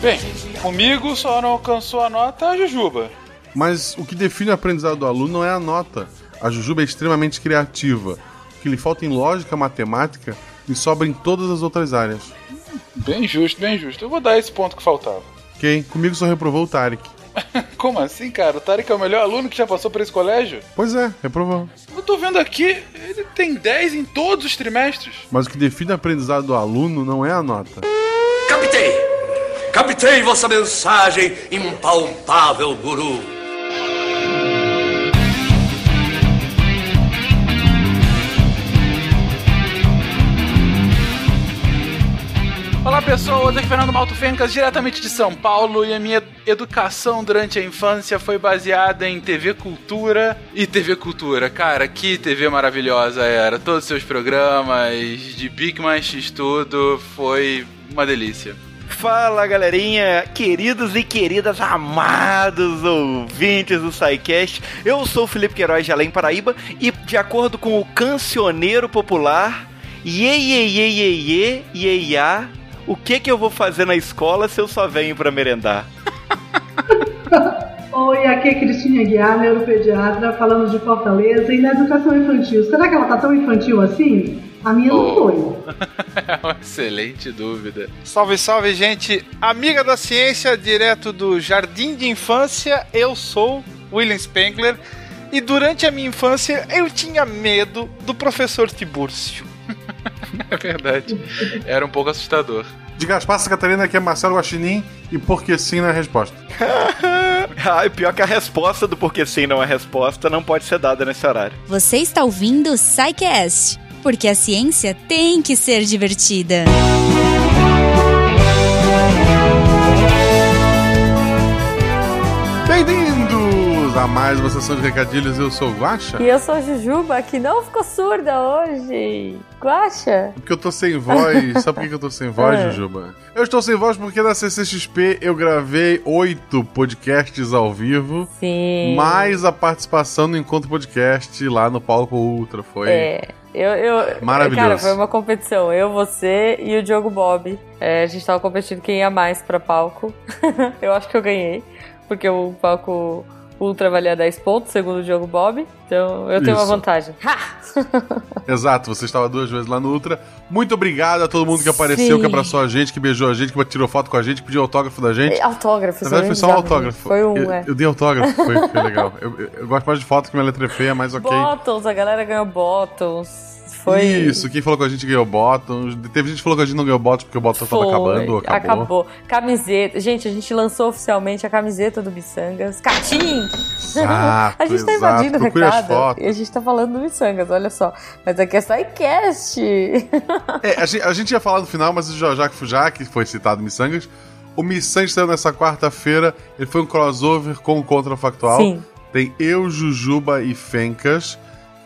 Bem, comigo só não alcançou a nota a Jujuba. Mas o que define o aprendizado do aluno não é a nota. A Jujuba é extremamente criativa. O que lhe falta em lógica, matemática, lhe sobra em todas as outras áreas. Bem justo, bem justo. Eu vou dar esse ponto que faltava. Quem? Comigo só reprovou o Tarek. Como assim, cara? O Tarek é o melhor aluno que já passou por esse colégio? Pois é, reprovou. Eu tô vendo aqui, ele tem 10 em todos os trimestres. Mas o que define o aprendizado do aluno não é a nota. Captei! Captei vossa mensagem, impalpável guru. Olá pessoas, aqui é Fernando Malto Fencas, diretamente de São Paulo, e a minha educação durante a infância foi baseada em TV Cultura e TV Cultura. Cara, que TV maravilhosa era! Todos os seus programas de Big Man X tudo foi uma delícia. Fala galerinha, queridos e queridas amados ouvintes do SciCast, eu sou o Felipe Queiroz de Além Paraíba e de acordo com o cancioneiro popular, Iê, o que que eu vou fazer na escola se eu só venho para merendar? Oi, aqui é Cristina Guiar, neuropediatra, falando de Fortaleza e na educação infantil. Será que ela tá tão infantil assim? A minha não foi. é uma excelente dúvida. Salve, salve, gente. Amiga da ciência, direto do Jardim de Infância, eu sou William Spengler. E durante a minha infância eu tinha medo do professor Tibúrcio. é verdade. Era um pouco assustador. De Gaspar Catarina, aqui é Marcelo Guaxinim e porque sim na resposta. ah, pior que a resposta do porque sim não é resposta não pode ser dada nesse horário. Você está ouvindo o SciCast, porque a ciência tem que ser divertida. Bem-vindos mais uma sessão de recadilhos. Eu sou o Guaxa. E eu sou a Jujuba, que não ficou surda hoje. Guaxa? Porque eu tô sem voz. Sabe por que eu tô sem voz, é. Jujuba? Eu estou sem voz porque na CCXP eu gravei oito podcasts ao vivo. Sim. Mais a participação no Encontro Podcast lá no Palco Ultra. Foi. É. Eu, eu, Maravilhoso. Cara, foi uma competição. Eu, você e o Diogo Bob. É, a gente tava competindo quem ia mais pra palco. eu acho que eu ganhei. Porque o palco Ultra valia 10 pontos, segundo o Diogo Bob. Então eu tenho Isso. uma vantagem. Exato, você estava duas vezes lá no Ultra. Muito obrigado a todo mundo que apareceu, Sim. que abraçou a gente, que beijou a gente, que tirou foto com a gente, que pediu autógrafo da gente. Autógrafo, Na verdade, foi só um autógrafo. Foi um, eu, é. eu dei autógrafo, foi, foi legal. Eu, eu, eu, gosto mais de foto que minha letra é feia, mas ok. Bottoms, a galera ganhou bottoms. Foi... Isso, quem falou com a gente ganhou bottoms. Teve gente que falou que a gente não ganhou bottoms porque o bottom tava acabando. Acabou. acabou. Camiseta. Gente, a gente lançou oficialmente a camiseta do Missangas. Catim! A gente tá exato. invadindo o recado. E a gente tá falando do Missangas, olha só. Mas aqui é SciCast. é, a gente, a gente ia falar no final, mas já, já, já que foi citado Missangas, o Missangas saiu nessa quarta-feira. Ele foi um crossover com o Contrafactual. Sim. Tem eu, Jujuba e Fencas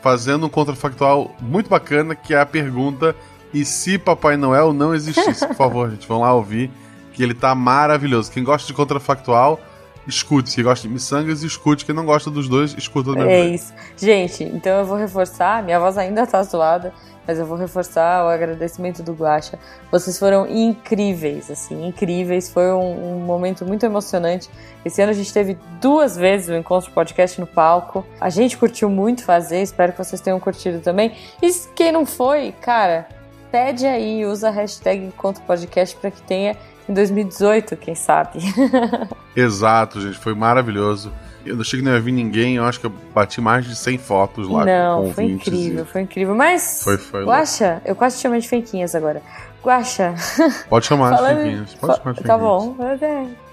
fazendo um contrafactual muito bacana, que é a pergunta: e se Papai Noel não existisse? Por favor, gente, vão lá ouvir, que ele tá maravilhoso. Quem gosta de contrafactual, escute. Quem gosta de miçangas, escute. Quem não gosta dos dois, escuta do mesmo É isso. Gente, então eu vou reforçar, minha voz ainda tá zoada, mas eu vou reforçar o agradecimento do Guacha. Vocês foram incríveis, assim, incríveis. Foi um, um, momento muito emocionante. Esse ano a gente teve duas vezes o Encontro Podcast no palco. A gente curtiu muito fazer, espero que vocês tenham curtido também. E quem não foi, cara, pede aí, usa a hashtag Encontro Podcast para que tenha em 2018, quem sabe. Exato, gente, foi maravilhoso. Eu achei que não ia vir ninguém, eu acho que eu bati mais de 100 fotos lá. Não, foi incrível, e... foi incrível. Mas, foi, foi Guaxa, eu quase te chamei de Fenquinhas agora. Guaxa. Pode chamar Falando... de Fenquinhas, pode chamar de Tá bom.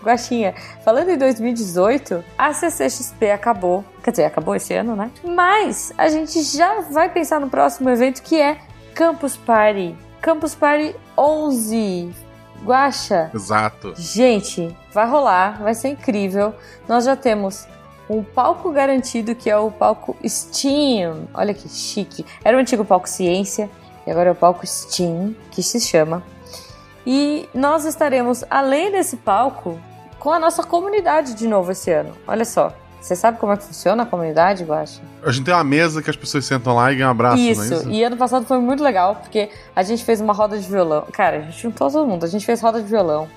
Guaxinha. Falando em 2018, a CCXP acabou. Quer dizer, acabou esse ano, né? Mas a gente já vai pensar no próximo evento que é Campus Party. Campus Party 11 Guaxa. Exato. Gente, vai rolar, vai ser incrível. Nós já temos um palco garantido que é o palco Steam. Olha que chique. Era o antigo palco Ciência e agora é o palco Steam, que se chama. E nós estaremos, além desse palco, com a nossa comunidade de novo esse ano. Olha só. Você sabe como é que funciona a comunidade, Guaxa? A gente tem uma mesa que as pessoas sentam lá e ganham um abraço, isso. Não é isso, e ano passado foi muito legal, porque a gente fez uma roda de violão. Cara, a gente juntou todo mundo, a gente fez roda de violão.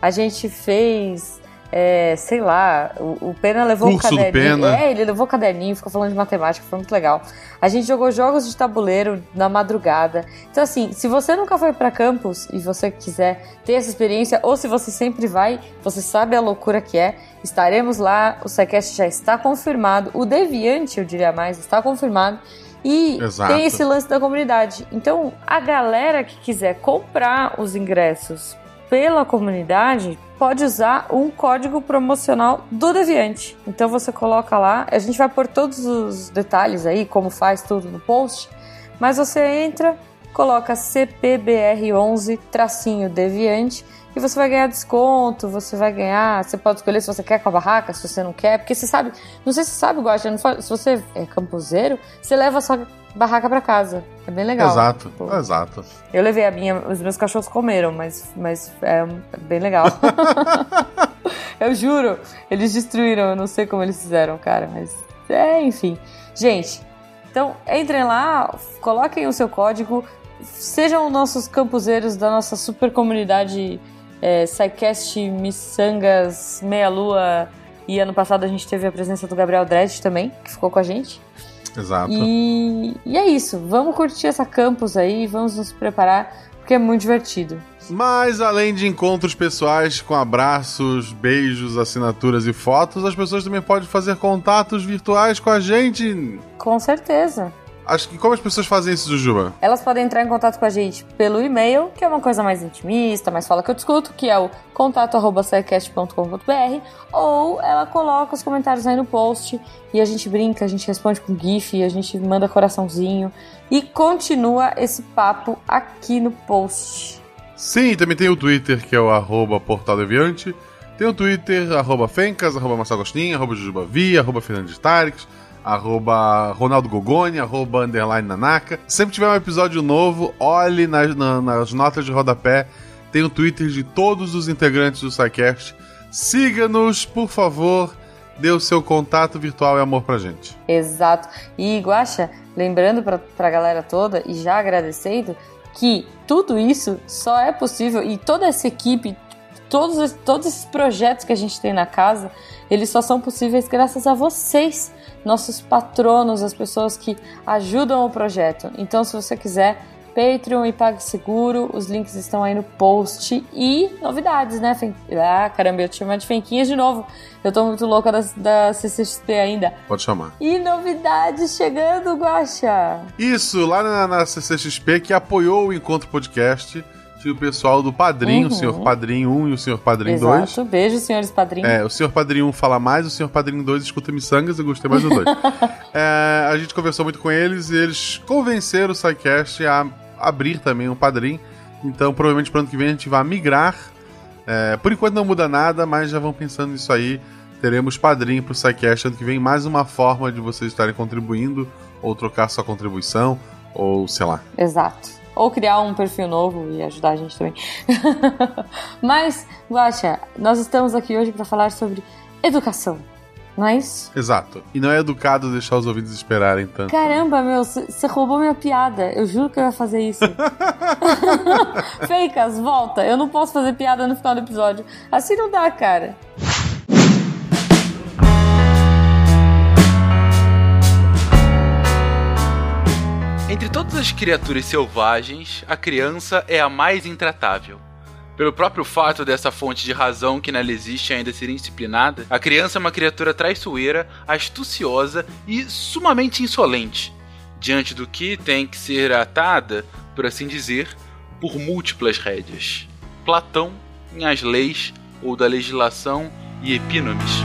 A gente fez é, sei lá, o, o Pena levou Curso o caderninho. É, ele levou o caderninho, ficou falando de matemática, foi muito legal. A gente jogou jogos de tabuleiro na madrugada. Então, assim, se você nunca foi pra campus e você quiser ter essa experiência, ou se você sempre vai, você sabe a loucura que é, estaremos lá. O SciCast já está confirmado. O Deviante, eu diria mais, está confirmado. E Exato. tem esse lance da comunidade. Então, a galera que quiser comprar os ingressos pela comunidade pode usar um código promocional do Deviante. Então você coloca lá, a gente vai pôr todos os detalhes aí, como faz tudo no post, mas você entra, coloca CPBR11 tracinho Deviante e você vai ganhar desconto, você vai ganhar, você pode escolher se você quer com a barraca, se você não quer, porque você sabe, não sei se você sabe, Guaxa, se você é camposeiro, você leva a sua barraca pra casa. É bem legal. Exato, Pô. exato. Eu levei a minha, os meus cachorros comeram, mas, mas é bem legal. eu juro, eles destruíram, eu não sei como eles fizeram, cara, mas é, enfim. Gente, então entrem lá, coloquem o seu código, sejam nossos campuseiros da nossa super comunidade é, SciCast, Missangas, Meia Lua. E ano passado a gente teve a presença do Gabriel Dredd também, que ficou com a gente. Exato. E, e é isso. Vamos curtir essa campus aí, vamos nos preparar, porque é muito divertido. Mas além de encontros pessoais com abraços, beijos, assinaturas e fotos, as pessoas também podem fazer contatos virtuais com a gente. Com certeza. Acho que como as pessoas fazem isso, Jujuba? Elas podem entrar em contato com a gente pelo e-mail, que é uma coisa mais intimista, mais fala que eu discuto, que é o contato.sicast.com.br, ou ela coloca os comentários aí no post e a gente brinca, a gente responde com GIF, a gente manda coraçãozinho e continua esse papo aqui no post. Sim, também tem o Twitter, que é o arroba Portal Deviante. Tem o Twitter, arroba Fencas, arroba Marcelo Agostinho, arroba Jujubavi, arroba Fernandes Tarix, arroba Ronaldo Gogoni, arroba Underline Nanaka. Sempre tiver um episódio novo, olhe nas, na- nas notas de rodapé. Tem o Twitter de todos os integrantes do SciCast. Siga-nos, por favor. Dê o seu contato virtual e amor pra gente. Exato. E Guaxa, lembrando pra, pra galera toda e já agradecendo que tudo isso só é possível e toda essa equipe, todos, todos esses projetos que a gente tem na casa, eles só são possíveis graças a vocês, nossos patronos, as pessoas que ajudam o projeto. Então, se você quiser, Patreon e PagSeguro, os links estão aí no post. E novidades, né, Fen... Ah, caramba, eu te chamar de Fenquinhas de novo. Eu tô muito louca da, da CCXP ainda. Pode chamar. E novidades chegando, Guaxa! Isso, lá na, na CCXP, que apoiou o Encontro Podcast, tinha o pessoal do Padrinho, Uhum. o Senhor Padrinho 1 e o Senhor Padrinho 2. Exato. Beijo, senhores padrinhos. É, o Senhor Padrinho 1 fala mais, o Senhor Padrinho 2 escuta miçangas, eu gostei mais do 2. É, a gente conversou muito com eles e eles convenceram o SciCast a abrir também um padrinho. Então, provavelmente para ano que vem a gente vai migrar. É, por enquanto não muda nada, mas já vão pensando nisso aí. Teremos padrinho pro SciCast ano que vem, mais uma forma de vocês estarem contribuindo, ou trocar sua contribuição, ou sei lá. Exato. Ou criar um perfil novo e ajudar a gente também. Mas, Guaxa, nós estamos aqui hoje para falar sobre educação. Não é isso? Exato. E não é educado deixar os ouvintes esperarem tanto. Caramba, meu, você roubou minha piada. Eu juro que eu ia fazer isso. Feicas, volta. Eu não posso fazer piada no final do episódio. Assim não dá, cara. As criaturas selvagens, a criança é a mais intratável. Pelo próprio fato dessa fonte de razão que nela existe ainda ser indisciplinada, a criança é uma criatura traiçoeira, astuciosa e sumamente insolente, diante do que tem que ser atada, por assim dizer, por múltiplas rédeas. Platão, em As Leis, ou da Legislação e Epínomes.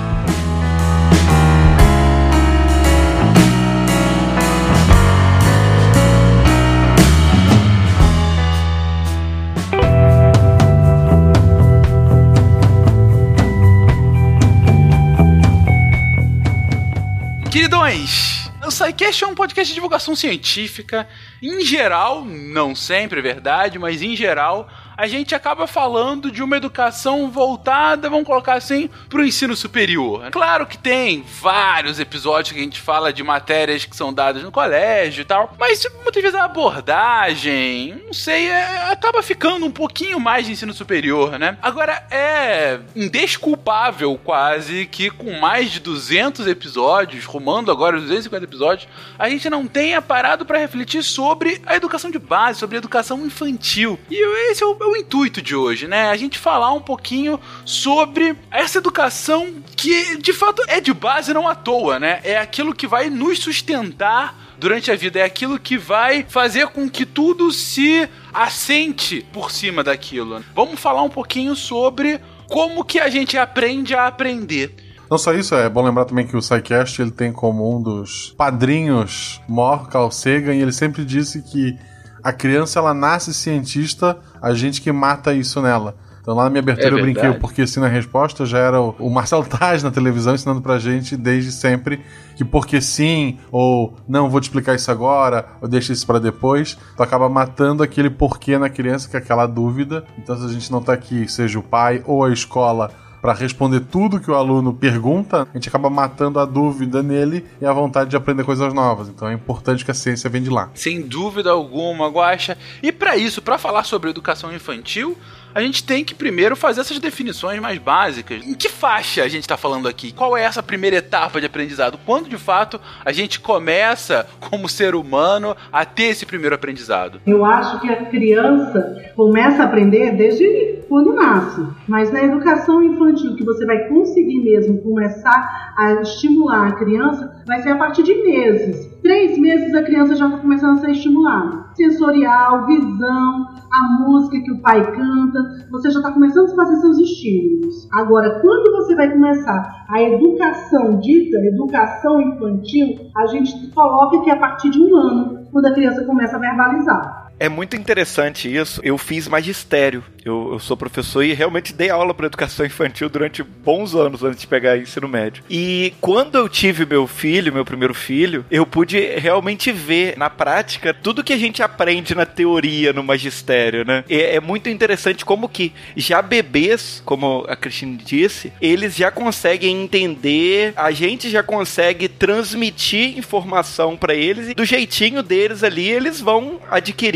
Queridões, o SciCast é um podcast de divulgação científica. Em geral, não sempre é verdade, mas em geral, a gente acaba falando de uma educação voltada, vamos colocar assim, para o ensino superior. Claro que tem vários episódios que a gente fala de matérias que são dadas no colégio e tal, mas muitas vezes a abordagem, não sei, é, acaba ficando um pouquinho mais de ensino superior, né? Agora, é indesculpável quase que com mais de 200 episódios, rumando agora os 250 episódios, a gente não tenha parado para refletir sobre a educação de base, sobre a educação infantil. E esse é o, é o, intuito de hoje, né? A gente falar um pouquinho sobre essa educação que de fato é de base não à toa, né? É aquilo que vai nos sustentar durante a vida, é aquilo que vai fazer com que tudo se assente por cima daquilo. Vamos falar um pouquinho sobre como que a gente aprende a aprender. Não só isso, é bom lembrar também que o SciCast ele tem como um dos padrinhos Mor Carl Sagan e ele sempre disse que a criança ela nasce cientista, a gente que mata isso nela. Então lá na minha abertura é eu brinquei porque sim na resposta já era o, Marcelo Taz na televisão ensinando pra gente desde sempre que porque sim, ou não, vou te explicar isso agora, ou deixa isso para depois, tu acaba matando aquele porquê na criança, que é aquela dúvida. Então se a gente não tá aqui, seja o pai ou a escola, para responder tudo que o aluno pergunta, a gente acaba matando a dúvida nele e a vontade de aprender coisas novas. Então é importante que a ciência venha de lá. Sem dúvida alguma, Guaxa. E para isso, para falar sobre educação infantil, a gente tem que primeiro fazer essas definições mais básicas. Em que faixa a gente está falando aqui? Qual é essa primeira etapa de aprendizado? Quando de fato a gente começa, como ser humano, a ter esse primeiro aprendizado? Eu acho que a criança começa a aprender desde quando nasce, mas na educação infantil, que você vai conseguir mesmo começar a estimular a criança, vai ser a partir de meses. Três meses a criança já está começando a ser estimulada. Sensorial, visão, a música que o pai canta, você já está começando a fazer seus estímulos. Agora, quando você vai começar a educação dita, educação infantil, a gente coloca que é a partir de um ano, quando a criança começa a verbalizar. É muito interessante isso. Eu fiz magistério. Eu, eu sou professor e realmente dei aula para educação infantil durante bons anos antes de pegar ensino médio. E quando eu tive meu filho, meu primeiro filho, eu pude realmente ver na prática tudo que a gente aprende na teoria no magistério, né? E é muito interessante como que já bebês, como a Cristina disse, eles já conseguem entender, a gente já consegue transmitir informação para eles e do jeitinho deles ali, eles vão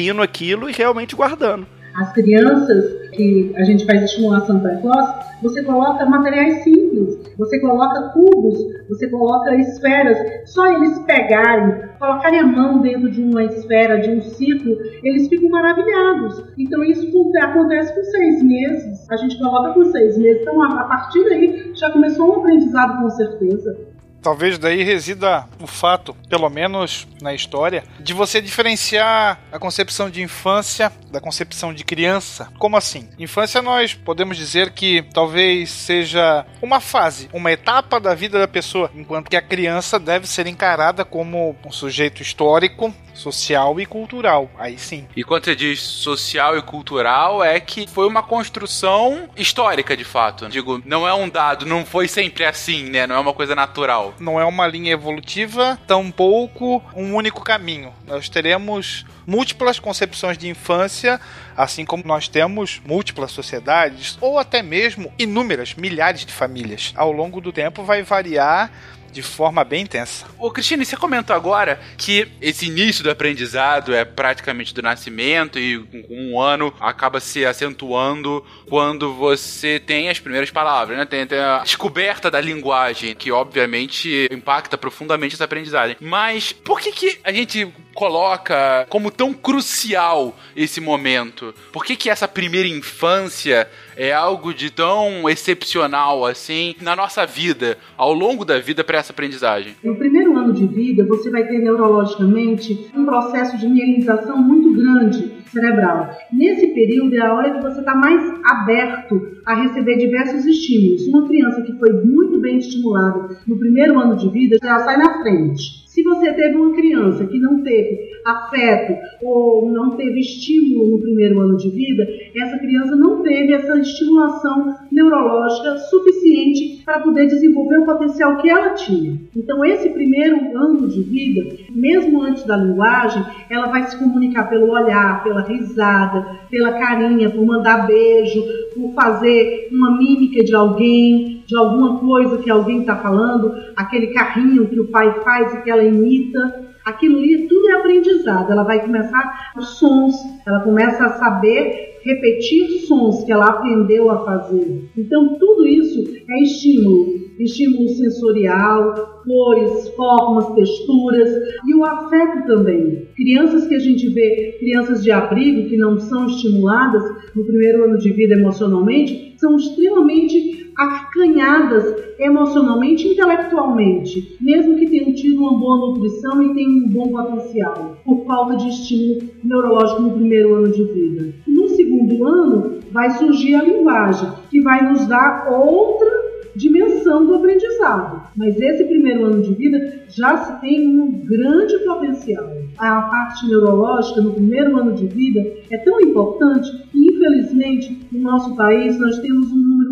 adquirindo aquilo e realmente guardando. As crianças que a gente faz estimulação precoce, você coloca materiais simples, você coloca cubos, você coloca esferas. Só eles pegarem, colocarem a mão dentro de uma esfera, de um ciclo, eles ficam maravilhados. Então isso acontece com seis meses. A gente coloca com seis meses. Então a partir daí já começou um aprendizado com certeza. Talvez daí resida o fato, pelo menos na história, de você diferenciar a concepção de infância da concepção de criança. Como assim? Infância nós podemos dizer que talvez seja uma fase, uma etapa da vida da pessoa, enquanto que a criança deve ser encarada como um sujeito histórico, social e cultural. Aí sim. E quando você diz social e cultural, é que foi uma construção histórica de fato. Digo, não é um dado, não foi sempre assim, né? Não é uma coisa natural não é uma linha evolutiva, tampouco um único caminho. Nós teremos múltiplas concepções de infância, assim como nós temos múltiplas sociedades, ou até mesmo inúmeras, milhares de famílias. Ao longo do tempo vai variar de forma bem intensa. Ô, Cristina, você comentou agora que esse início do aprendizado é praticamente do nascimento e com um ano acaba se acentuando quando você tem as primeiras palavras, né? Tem, tem a descoberta da linguagem, que obviamente impacta profundamente essa aprendizagem. Mas por que, que a gente coloca como tão crucial esse momento? Por que, que essa primeira infância é algo de tão excepcional assim na nossa vida, ao longo da vida para essa aprendizagem? Primeiro ano de vida, você vai ter neurologicamente um processo de mielinização muito grande cerebral. Nesse período é a hora que você está mais aberto a receber diversos estímulos. Uma criança que foi muito bem estimulada no primeiro ano de vida, já sai na frente Se você teve uma criança que não teve afeto ou não teve estímulo no primeiro ano de vida, essa criança não teve essa estimulação neurológica suficiente para poder desenvolver o potencial que ela tinha. Então, esse primeiro ano de vida, mesmo antes da linguagem, ela vai se comunicar pelo olhar, pela risada, pela carinha, por mandar beijo, por fazer uma mímica de alguém, de alguma coisa que alguém está falando, aquele carrinho que o pai faz e que ela imita. Aquilo ali tudo é aprendizado. Ela vai começar os sons, ela começa a saber repetir sons que ela aprendeu a fazer. Então, tudo isso é estímulo. Estímulo sensorial, cores, formas, texturas e o afeto também. Crianças que a gente vê, crianças de abrigo que não são estimuladas no primeiro ano de vida emocionalmente, são extremamente acanhadas emocionalmente e intelectualmente, mesmo que tenham tido uma boa nutrição e tenham um bom potencial, por falta de estímulo neurológico no primeiro ano de vida. No segundo ano, vai surgir a linguagem, que vai nos dar outra dimensão do aprendizado. Mas esse primeiro ano de vida já se tem um grande potencial. A parte neurológica no primeiro ano de vida é tão importante que, infelizmente, no nosso país nós temos um número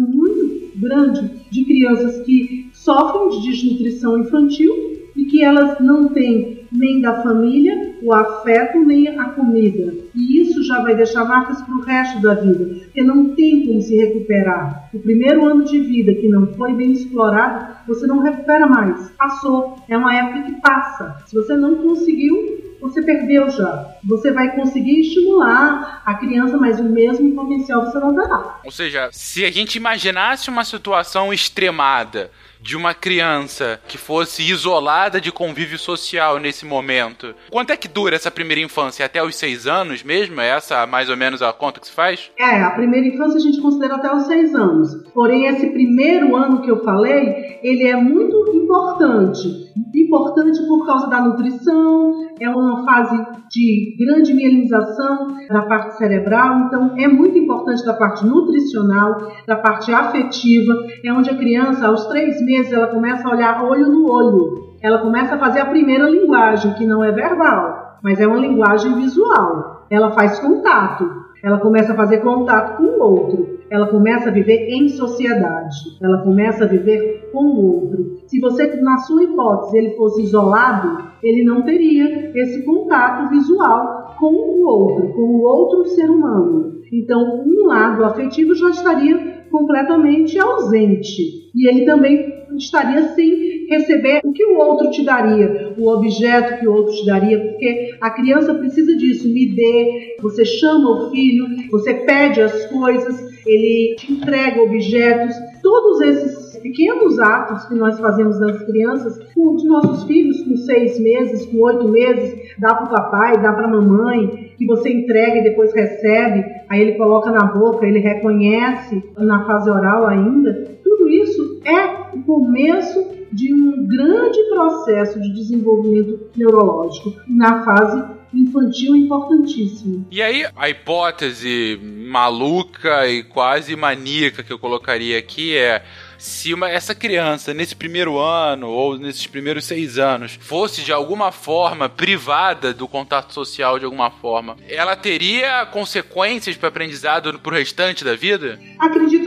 grande de crianças que sofrem de desnutrição infantil e que elas não têm nem da família o afeto nem a comida. E isso já vai deixar marcas para o resto da vida, porque não tem como se recuperar. O primeiro ano de vida que não foi bem explorado, você não recupera mais. Passou. É uma época que passa. Se você não conseguiu, você perdeu já. Você vai conseguir estimular a criança, mas o mesmo potencial você não terá. Ou seja, se a gente imaginasse uma situação extremada de uma criança que fosse isolada de convívio social nesse momento, quanto é que dura essa primeira infância? Até os seis anos mesmo? É essa mais ou menos a conta que se faz? É, a primeira infância a gente considera até os seis anos. Porém, esse primeiro ano que eu falei, ele é muito importante. Importante por causa da nutrição, é uma fase de grande mielinização da parte cerebral, então é muito importante da parte nutricional, da parte afetiva, é onde a criança, aos três meses, ela começa a olhar olho no olho. Ela começa a fazer a primeira linguagem, que não é verbal, mas é uma linguagem visual. Ela faz contato. Ela começa a fazer contato com o outro. Ela começa a viver em sociedade. Ela começa a viver com o outro. Se você, na sua hipótese, ele fosse isolado, ele não teria esse contato visual com o outro, com o outro ser humano. Então, um lado afetivo já estaria completamente ausente. E ele também estaria sem receber o que o outro te daria, o objeto que o outro te daria, porque a criança precisa disso, me dê, você chama o filho, você pede as coisas, ele te entrega objetos, todos esses pequenos atos que nós fazemos das crianças, com os nossos filhos com seis meses, com oito meses, dá para o papai, dá para a mamãe, que você entrega e depois recebe, aí ele coloca na boca, ele reconhece na fase oral ainda. Tudo isso é o começo de um grande processo de desenvolvimento neurológico na fase infantil importantíssimo. E aí, a hipótese maluca e quase maníaca que eu colocaria aqui é se uma, essa criança, nesse primeiro ano ou nesses primeiros seis anos, fosse de alguma forma privada do contato social de alguma forma, ela teria consequências para o aprendizado pro restante da vida? Acredito.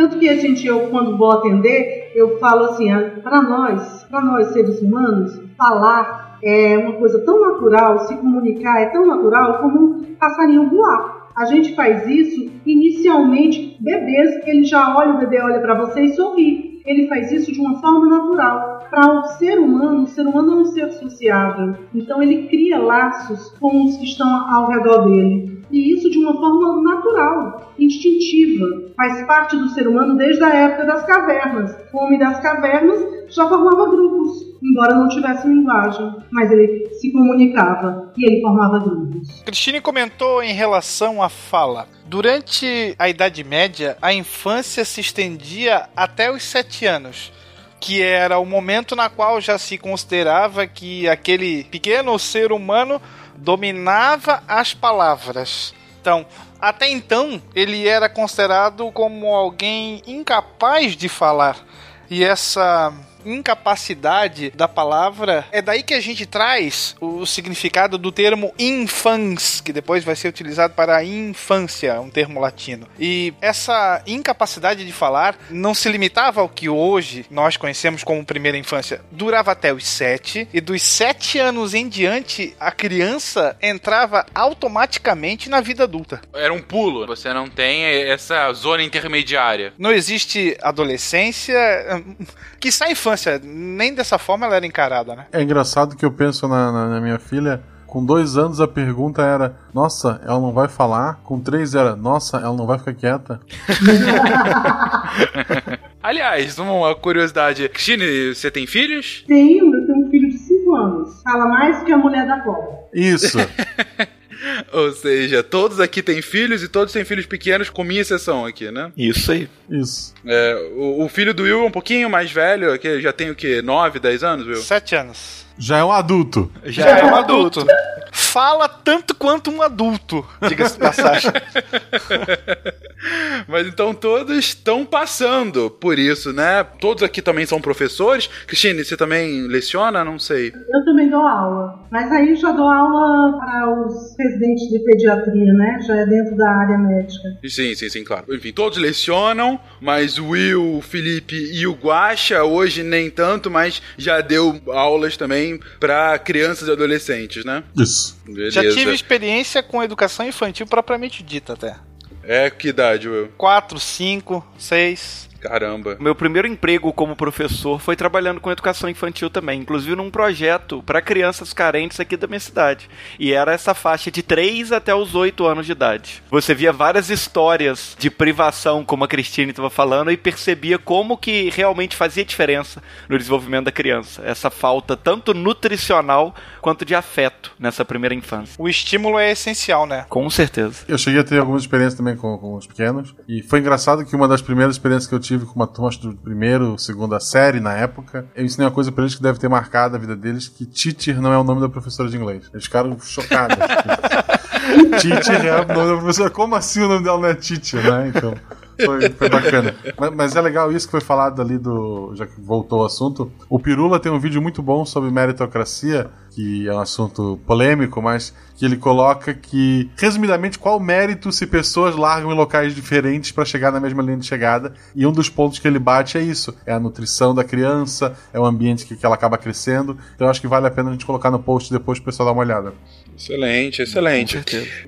Tanto que a gente, eu quando vou atender, eu falo assim, ah, para nós, para nós seres humanos, falar é uma coisa tão natural, se comunicar é tão natural como um passarinho voar. A gente faz isso inicialmente, bebês, ele já olha, o bebê olha para você e sorri. Ele faz isso de uma forma natural. Para o ser humano, o ser humano é um ser sociável. Então ele cria laços com os que estão ao redor dele. E isso de uma forma natural, instintiva. Faz parte do ser humano desde a época das cavernas. O homem das cavernas já formava grupos embora não tivesse linguagem, mas ele se comunicava e ele formava grupos. Cristine comentou em relação à fala. Durante a Idade Média, a infância se estendia até os sete anos que era o momento na qual já se considerava que aquele pequeno ser humano dominava as palavras. Então, até então, ele era considerado como alguém incapaz de falar. E essa incapacidade da palavra, é daí que a gente traz o significado do termo infans, que depois vai ser utilizado para infância, um termo latino. E essa incapacidade de falar não se limitava ao que hoje nós conhecemos como primeira infância. Durava até os sete, e dos sete anos em diante, a criança entrava automaticamente na vida adulta. Era um pulo. Você não tem essa zona intermediária. Não existe adolescência, que sai infância. Nem dessa forma ela era encarada, né? É engraçado que eu penso na, na, na minha filha. Com dois anos a pergunta era: Nossa, ela não vai falar? Com três era: Nossa, ela não vai ficar quieta? Aliás, uma curiosidade. Cristine, você tem filhos? Tenho, eu tenho um filho de 5 anos. Fala mais que a mulher da cobra. Isso. Ou seja, todos aqui têm filhos e todos têm filhos pequenos, com minha exceção aqui, né? Isso aí. Isso. É, o, o filho do Will é um pouquinho mais velho, que já tem o quê? 9, 10 anos, Will? Sete anos. Já é um adulto. Já é um adulto. Fala tanto quanto um adulto, diga-se de passagem. Mas então todos estão passando por isso, né? Todos aqui também são professores. Cristine, você também leciona? Não sei. Eu também dou aula. Mas aí já dou aula para os residentes de pediatria, né? Já é dentro da área médica. Sim, sim, sim, claro. Enfim, todos lecionam, mas o Will, o Felipe e o Guaxa, hoje nem tanto, mas já deu aulas também para crianças e adolescentes, né? Isso. Beleza. Já tive experiência com educação infantil propriamente dita até. É, que idade, Will? Quatro, cinco, seis. Caramba. Meu primeiro emprego como professor foi trabalhando com educação infantil também, inclusive num projeto para crianças carentes aqui da minha cidade. E era essa faixa de 3 até os 8 anos de idade. Você via várias histórias de privação, como a Cristine estava falando, e percebia como que realmente fazia diferença no desenvolvimento da criança. Essa falta tanto nutricional quanto de afeto nessa primeira infância. O estímulo é essencial, né? Com certeza. Eu cheguei a ter algumas experiências também com, com os pequenos. E foi engraçado que uma das primeiras experiências que eu tive com uma turma do primeiro, segunda série na época, eu ensinei uma coisa pra eles que deve ter marcado a vida deles, que teacher não é o nome da professora de inglês. Eles ficaram chocados. teacher é o nome da professora. Como assim o nome dela não é teacher, né? Então... Foi, foi, bacana. Mas, mas, é legal isso que foi falado ali do. Já que voltou o assunto. O Pirula tem um vídeo muito bom sobre meritocracia, que é um assunto polêmico, mas que ele coloca que, resumidamente, qual o mérito se pessoas largam em locais diferentes para chegar na mesma linha de chegada. E um dos pontos que ele bate é isso: é a nutrição da criança, é o ambiente que, que ela acaba crescendo. Então acho que vale a pena a gente colocar no post depois pro pessoal dar uma olhada. Excelente, excelente.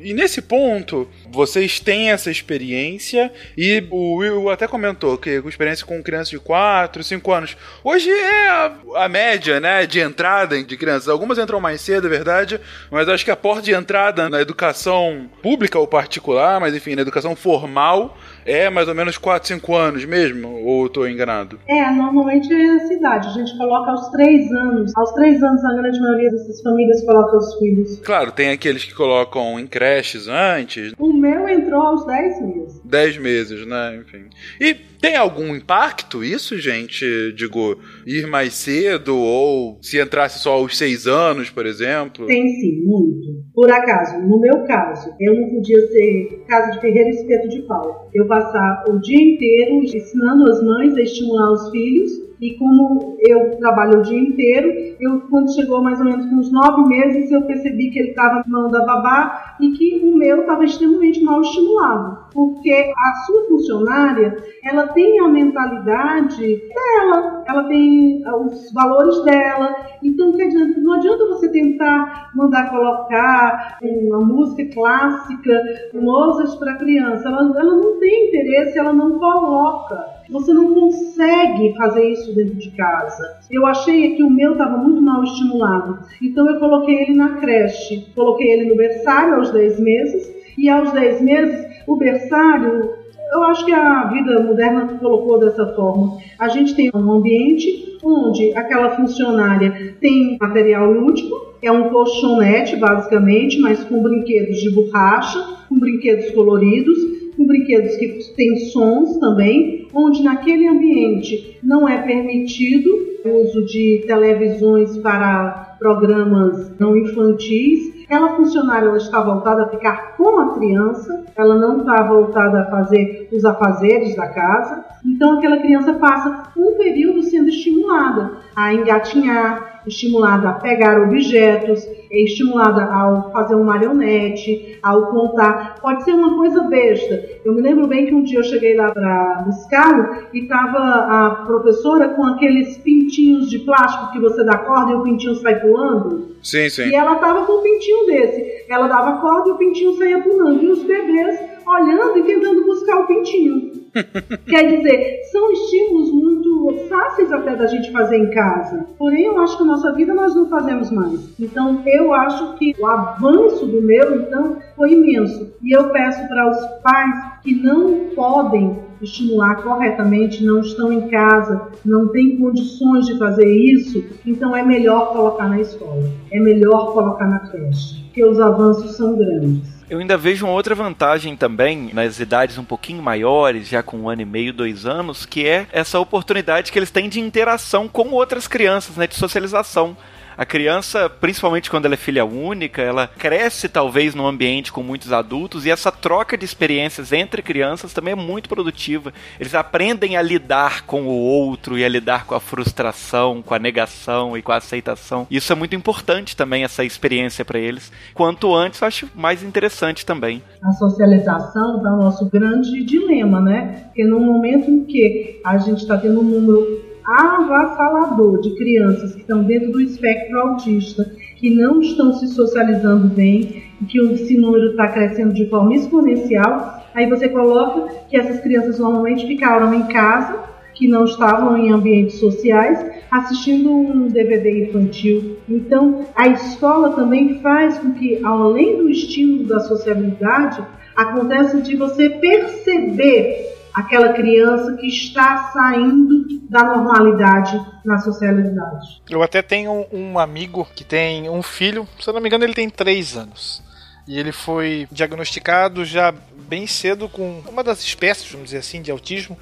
E nesse ponto, vocês têm essa experiência e o Will até comentou que com experiência com crianças de 4, 5 anos. Hoje é a, a, média, né, de entrada de crianças. Algumas entram mais cedo, é verdade, mas acho que a porta de entrada na educação pública ou particular, mas enfim, na educação formal, é mais ou menos 4, 5 anos mesmo? Ou estou enganado? É, normalmente é a cidade. A gente coloca aos 3 anos. Aos 3 anos, a grande maioria dessas famílias coloca os filhos. Claro, tem aqueles que colocam em creches antes. O meu entrou aos 10 meses. 10 meses, né? Enfim. E tem algum impacto isso, gente? Digo, ir mais cedo ou se entrasse só aos 6 anos, por exemplo? Tem sim, muito. Por acaso, no meu caso, eu não podia ser casa de ferreiro e espeto de pau. Eu passar o dia inteiro ensinando as mães a estimular os filhos e como eu trabalho o dia inteiro, eu quando chegou mais ou menos uns nove meses, eu percebi que ele estava na mão da babá e que o meu estava extremamente mal estimulado. Porque a sua funcionária, ela tem a mentalidade dela, ela tem os valores dela. Então, não adianta você tentar mandar colocar uma música clássica, Mozart para criança. Ela, ela não tem interesse, ela não coloca. Você não consegue fazer isso dentro de casa. Eu achei que o meu estava muito mal estimulado. Então eu coloquei ele na creche. Coloquei ele no berçário aos 10 meses. E aos 10 meses, o berçário, eu acho que a vida moderna colocou dessa forma. A gente tem um ambiente onde aquela funcionária tem material lúdico, é um colchonete basicamente, mas com brinquedos de borracha, com brinquedos coloridos, com brinquedos que têm sons também, onde naquele ambiente não é permitido o uso de televisões para programas não infantis. Aquela funcionária ela está voltada a ficar com a criança, ela não está voltada a fazer os afazeres da casa. Então aquela criança passa um período sendo estimulada a engatinhar, estimulada a pegar objetos, é estimulada ao fazer um marionete, ao contar. Pode ser uma coisa besta. Eu me lembro bem que um dia eu cheguei lá para buscá-lo e estava a professora com aqueles pintinhos de plástico que você dá corda e o pintinho sai pulando. Sim, sim. E ela estava com um pintinho desse. Ela dava corda e o pintinho saía pulando. E os bebês olhando e tentando buscar o pintinho. Quer dizer, são estímulos muito fáceis até da gente fazer em casa. Porém, eu acho que na nossa vida nós não fazemos mais. Então, eu acho que o avanço do meu, então, foi imenso. E eu peço para os pais que não podem estimular corretamente, não estão em casa, não têm condições de fazer isso, então é melhor colocar na escola, é melhor colocar na creche, porque os avanços são grandes. Eu ainda vejo uma outra vantagem também nas idades um pouquinho maiores, já com um ano e meio, dois anos, que é essa oportunidade que eles têm de interação com outras crianças, né, de socialização. A criança, principalmente quando ela é filha única, ela cresce talvez num ambiente com muitos adultos e essa troca de experiências entre crianças também é muito produtiva. Eles aprendem a lidar com o outro e a lidar com a frustração, com a negação e com a aceitação. Isso é muito importante também, essa experiência para eles. Quanto antes, eu acho mais interessante também. A socialização é o nosso grande dilema, né? Porque no momento em que a gente está tendo um número avassalador de crianças que estão dentro do espectro autista, que não estão se socializando bem, que esse número está crescendo de forma exponencial. Aí você coloca que essas crianças normalmente ficaram em casa, que não estavam em ambientes sociais, assistindo um DVD infantil. Então, a escola também faz com que, além do estímulo da sociabilidade, aconteça de você perceber aquela criança que está saindo da normalidade na socialidade. Eu até tenho um amigo que tem um filho, se eu não me engano, ele tem três anos. E ele foi diagnosticado já bem cedo com uma das espécies, vamos dizer assim, de autismo.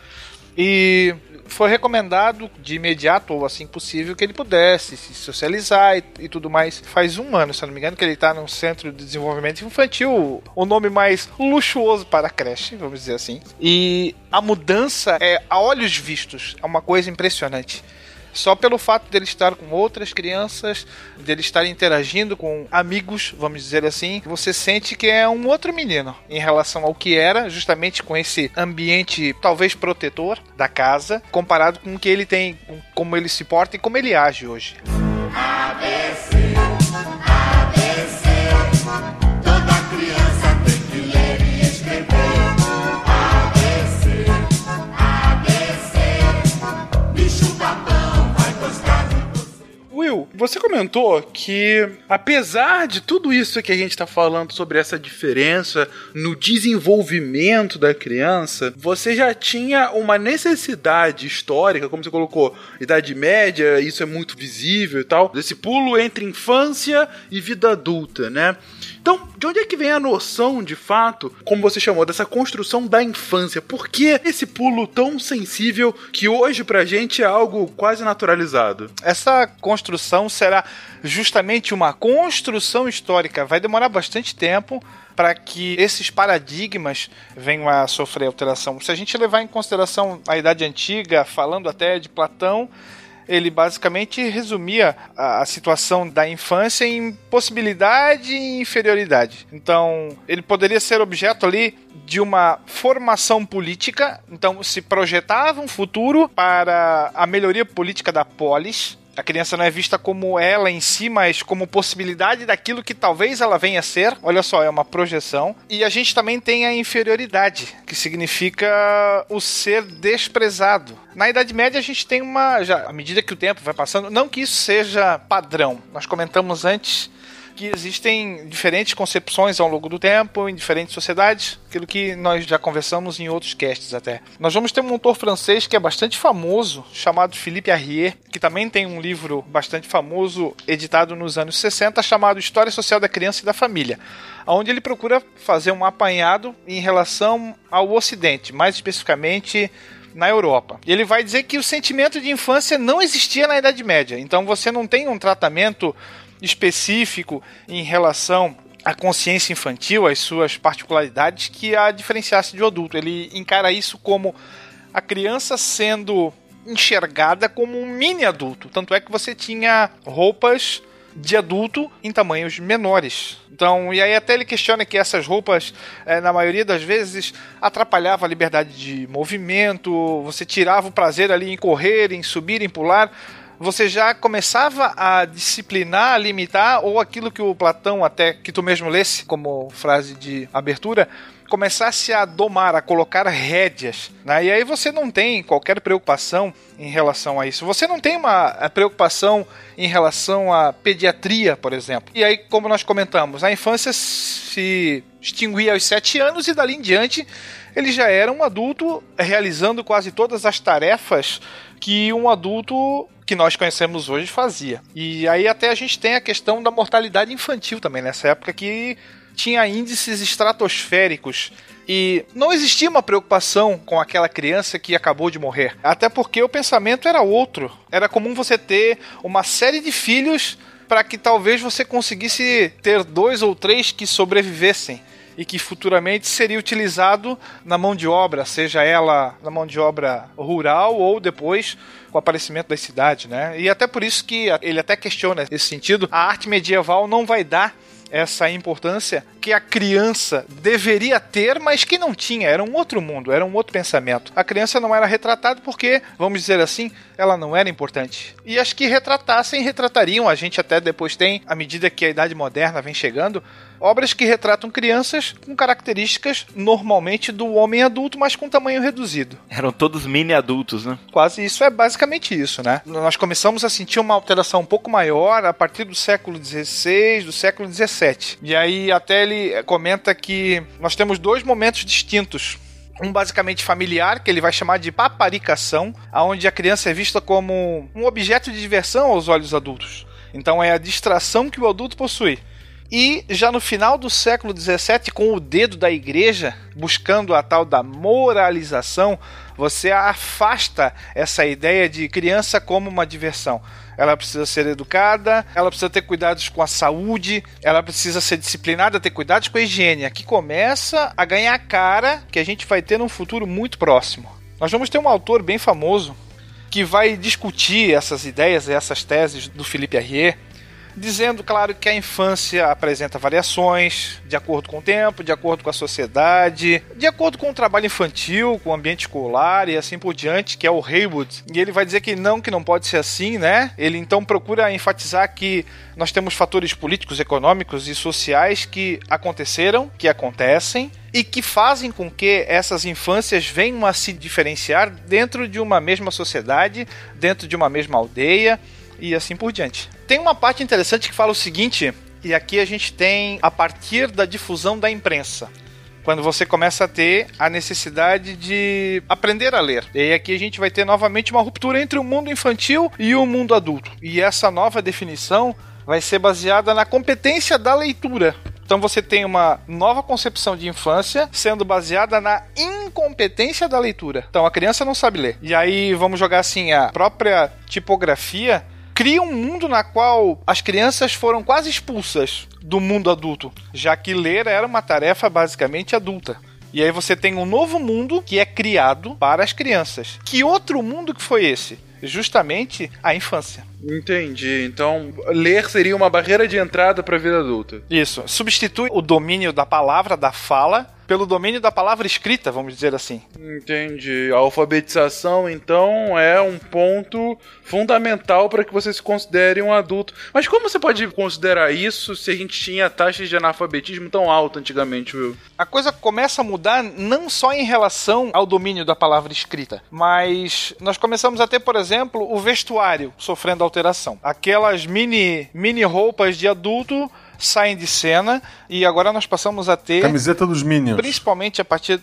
E foi recomendado de imediato, ou assim possível, que ele pudesse se socializar e, e, tudo mais. Faz um ano, se não me engano, que ele está no Centro de Desenvolvimento Infantil, o nome mais luxuoso para a creche, vamos dizer assim. E a mudança é a olhos vistos, é uma coisa impressionante. Só pelo fato dele estar com outras crianças, dele estar interagindo com amigos, vamos dizer assim, você sente que é um outro menino em relação ao que era, justamente com esse ambiente talvez protetor da casa, comparado com o que ele tem, com como ele se porta e como ele age hoje. ABC, Will, você comentou que, apesar de tudo isso que a gente está falando sobre essa diferença no desenvolvimento da criança, você já tinha uma necessidade histórica, como você colocou, Idade Média, isso é muito visível e tal, desse pulo entre infância e vida adulta, né? Então, de onde é que vem a noção, de fato, como você chamou, dessa construção da infância? Por que esse pulo tão sensível que hoje pra gente é algo quase naturalizado? Essa construção será justamente uma construção histórica. Vai demorar bastante tempo para que esses paradigmas venham a sofrer alteração. Se a gente levar em consideração a Idade Antiga, falando até de Platão, ele basicamente resumia a, a, situação da infância em possibilidade e inferioridade. Então, ele poderia ser objeto ali de uma formação política, então se projetava um futuro para a melhoria política da polis, a criança não é vista como ela em si, mas como possibilidade daquilo que talvez ela venha a ser. Olha só, é uma projeção. E a gente também tem a inferioridade, que significa o ser desprezado. Na Idade Média a gente tem uma. Já, à medida que o tempo vai passando, não que isso seja padrão. Nós comentamos antes que existem diferentes concepções ao longo do tempo, em diferentes sociedades, aquilo que nós já conversamos em outros casts até. Nós vamos ter um autor francês que é bastante famoso, chamado Philippe Arrier, que também tem um livro bastante famoso, editado nos anos 60, chamado História Social da Criança e da Família, onde ele procura fazer um apanhado em relação ao Ocidente, mais especificamente na Europa. Ele vai dizer que o sentimento de infância não existia na Idade Média. Então você não tem um tratamento específico em relação à consciência infantil, as suas particularidades, que a diferenciasse de um adulto. Ele encara isso como a criança sendo enxergada como um mini adulto. Tanto é que você tinha roupas de adulto em tamanhos menores. Então, e aí até ele questiona que essas roupas, é, na maioria das vezes, atrapalhavam a liberdade de movimento, você tirava o prazer ali em correr, em subir, em pular. Você já começava a disciplinar, a limitar, ou aquilo que o Platão, até que tu mesmo lesse como frase de abertura, começasse a domar, a colocar rédeas. Né? E aí você não tem qualquer preocupação em relação a isso. Você não tem uma preocupação em relação à pediatria, por exemplo. E aí, como nós comentamos, a infância se extinguia aos sete anos e dali em diante ele já era um adulto realizando quase todas as tarefas que um adulto que nós conhecemos hoje fazia. E aí até a gente tem a questão da mortalidade infantil também nessa época que tinha índices estratosféricos e não existia uma preocupação com aquela criança que acabou de morrer. Até porque o pensamento era outro. Era comum você ter uma série de filhos para que talvez você conseguisse ter dois ou três que sobrevivessem e que futuramente seria utilizado na mão de obra, seja ela na mão de obra rural ou depois com o aparecimento das cidades, né? E até por isso que ele até questiona esse sentido, a arte medieval não vai dar essa importância que a criança deveria ter, mas que não tinha. Era um outro mundo, era um outro pensamento. A criança não era retratada porque, vamos dizer assim, ela não era importante. E as que retratassem, retratariam. A gente até depois tem, à medida que a idade moderna vem chegando, obras que retratam crianças com características normalmente do homem adulto, mas com tamanho reduzido. Eram todos mini adultos, né? Quase isso é basicamente isso, né? Nós começamos a sentir uma alteração um pouco maior a partir do século XVI, do século XVII. E aí até ele comenta que nós temos dois momentos distintos um basicamente familiar, que ele vai chamar de paparicação, aonde a criança é vista como um objeto de diversão aos olhos adultos. Então é a distração que o adulto possui. E já no final do século XVII, com o dedo da igreja, buscando a tal da moralização, você afasta essa ideia de criança como uma diversão. Ela precisa ser educada, ela precisa ter cuidados com a saúde, ela precisa ser disciplinada, ter cuidados com a higiene. Aqui começa a ganhar cara que a gente vai ter num futuro muito próximo. Nós vamos ter um autor bem famoso que vai discutir essas ideias, essas teses do Philippe Arrier, dizendo, claro, que a infância apresenta variações de acordo com o tempo, de acordo com a sociedade, de acordo com o trabalho infantil, com o ambiente escolar e assim por diante, que é o Haywood. E ele vai dizer que não, que não pode ser assim, né? Ele então procura enfatizar que nós temos fatores políticos, econômicos e sociais que aconteceram, que acontecem, e que fazem com que essas infâncias venham a se diferenciar dentro de uma mesma sociedade, dentro de uma mesma aldeia e assim por diante. Tem uma parte interessante que fala o seguinte, e aqui a gente tem a partir da difusão da imprensa. Quando você começa a ter a necessidade de aprender a ler. E aqui a gente vai ter novamente uma ruptura entre o mundo infantil e o mundo adulto. E essa nova definição vai ser baseada na competência da leitura. Então você tem uma nova concepção de infância sendo baseada na incompetência da leitura. Então a criança não sabe ler. E aí vamos jogar assim a própria tipografia cria um mundo na qual as crianças foram quase expulsas do mundo adulto, já que ler era uma tarefa basicamente adulta. E aí você tem um novo mundo que é criado para as crianças. Que outro mundo que foi esse? Justamente a infância. Entendi. Então, ler seria uma barreira de entrada para a vida adulta. Isso. Substitui o domínio da palavra, da fala, pelo domínio da palavra escrita, vamos dizer assim. Entendi. A alfabetização, então, é um ponto fundamental para que você se considere um adulto. Mas como você pode considerar isso se a gente tinha taxas de analfabetismo tão altas antigamente, Will? A coisa começa a mudar não só em relação ao domínio da palavra escrita, mas nós começamos a ter, por exemplo, o vestuário sofrendo alteração. Aquelas mini, mini roupas de adulto saem de cena e agora nós passamos a ter. Camiseta dos Minions. Principalmente a partir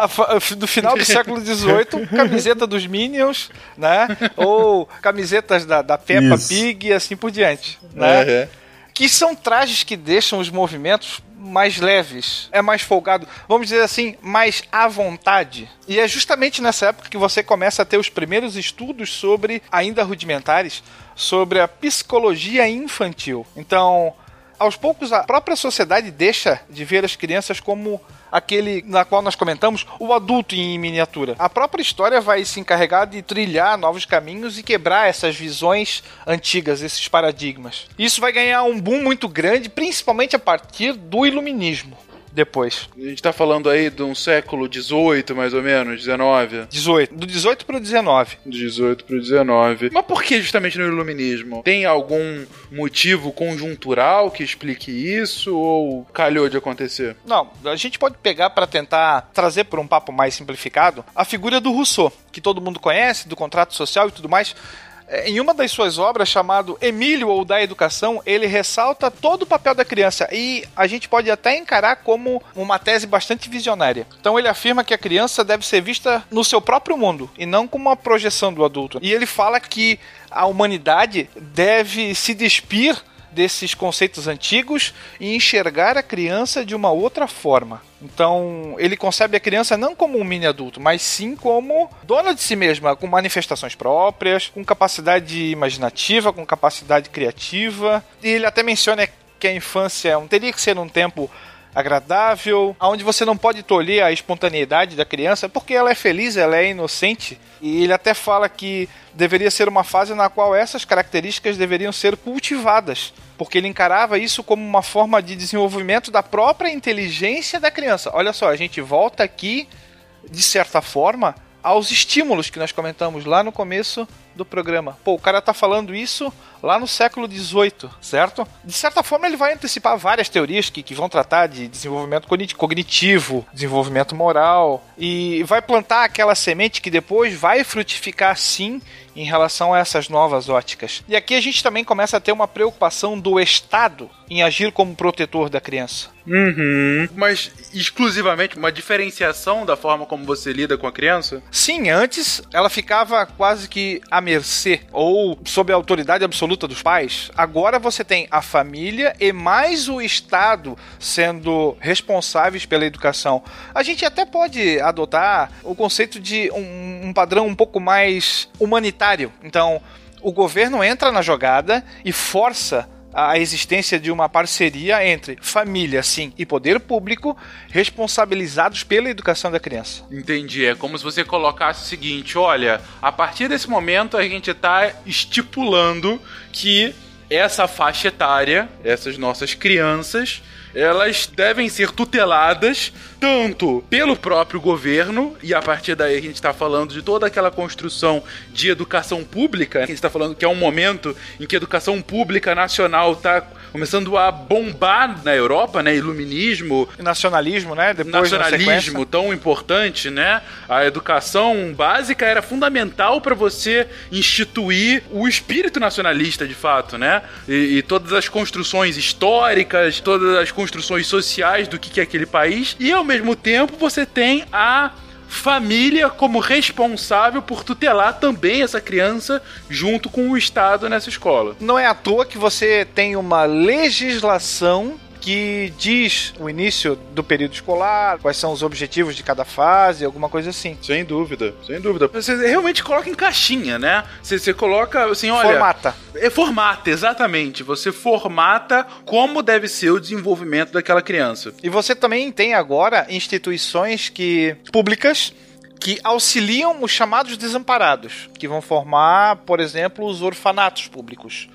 do final do século XVIII, camiseta dos Minions, né? Ou camisetas da, da Peppa Isso. Pig e assim por diante, né? É. que são trajes que deixam os movimentos mais leves, é mais folgado, vamos dizer assim, mais à vontade. E é justamente nessa época que você começa a ter os primeiros estudos sobre, ainda rudimentares, sobre a psicologia infantil. Então, aos poucos, a própria sociedade deixa de ver as crianças como aquele na qual nós comentamos, o adulto em miniatura. A própria história vai se encarregar de trilhar novos caminhos e quebrar essas visões antigas, esses paradigmas. Isso vai ganhar um boom muito grande, principalmente a partir do iluminismo depois. A gente tá falando aí de um século 18, mais ou menos, 19. 18. Do 18 pro 19. 18 pro 19. Mas por que justamente no iluminismo? Tem algum motivo conjuntural que explique isso ou calhou de acontecer? Não, a gente pode pegar para tentar trazer por um papo mais simplificado a figura do Rousseau, que todo mundo conhece, do contrato social e tudo mais. É, em uma das suas obras, chamado Emílio ou da Educação, ele ressalta todo o papel da criança e a gente pode até encarar como uma tese bastante visionária. Então ele afirma que a criança deve ser vista no seu próprio mundo e não como uma projeção do adulto. E ele fala que a humanidade deve se despir desses conceitos antigos e enxergar a criança de uma outra forma. Então, ele concebe a criança não como um mini adulto, mas sim como dona de si mesma, com manifestações próprias, com capacidade imaginativa, com capacidade criativa. E ele até menciona que a infância teria que ser um tempo agradável, onde você não pode tolher a espontaneidade da criança, porque ela é feliz, ela é inocente. E ele até fala que deveria ser uma fase na qual essas características deveriam ser cultivadas, porque ele encarava isso como uma forma de desenvolvimento da própria inteligência da criança. Olha só, a gente volta aqui, de certa forma, aos estímulos que nós comentamos lá no começo do programa. Pô, o cara tá falando isso lá no século XVIII, certo? De certa forma, ele vai antecipar várias teorias que, que vão tratar de desenvolvimento cognitivo, desenvolvimento moral, e vai plantar aquela semente que depois vai frutificar sim em relação a essas novas óticas. E aqui a gente também começa a ter uma preocupação do Estado em agir como protetor da criança. Uhum. Mas exclusivamente uma diferenciação da forma como você lida com a criança? Sim, antes ela ficava quase que à mercê ou sob a autoridade absoluta dos pais. Agora você tem a família e mais o Estado sendo responsáveis pela educação. A gente até pode adotar o conceito de um, um padrão um pouco mais humanitário. Então, o governo entra na jogada e força a existência de uma parceria entre família, sim, e poder público responsabilizados pela educação da criança. Entendi. É como se você colocasse o seguinte: olha, a partir desse momento a gente está estipulando que essa faixa etária, essas nossas crianças, elas devem ser tuteladas tanto pelo próprio governo, e a partir daí a gente está falando de toda aquela construção de educação pública, a gente está falando que é um momento em que a educação pública nacional está começando a bombar na Europa, né? Iluminismo. Nacionalismo, né? Depois nacionalismo tão importante, né? A educação básica era fundamental para você instituir o espírito nacionalista, de fato, né? E, e, todas as construções históricas, todas as construções sociais do que é aquele país. E ao mesmo tempo você tem a família como responsável por tutelar também essa criança junto com o Estado nessa escola. Não é à toa que você tem uma legislação que diz o início do período escolar, quais são os objetivos de cada fase, alguma coisa assim. Sem dúvida, sem dúvida. Você realmente coloca em caixinha, né? Você, você coloca assim, olha. Formata. É formata, exatamente. Você formata como deve ser o desenvolvimento daquela criança. E você também tem agora instituições que públicas que auxiliam os chamados desamparados, que vão formar, por exemplo, os orfanatos públicos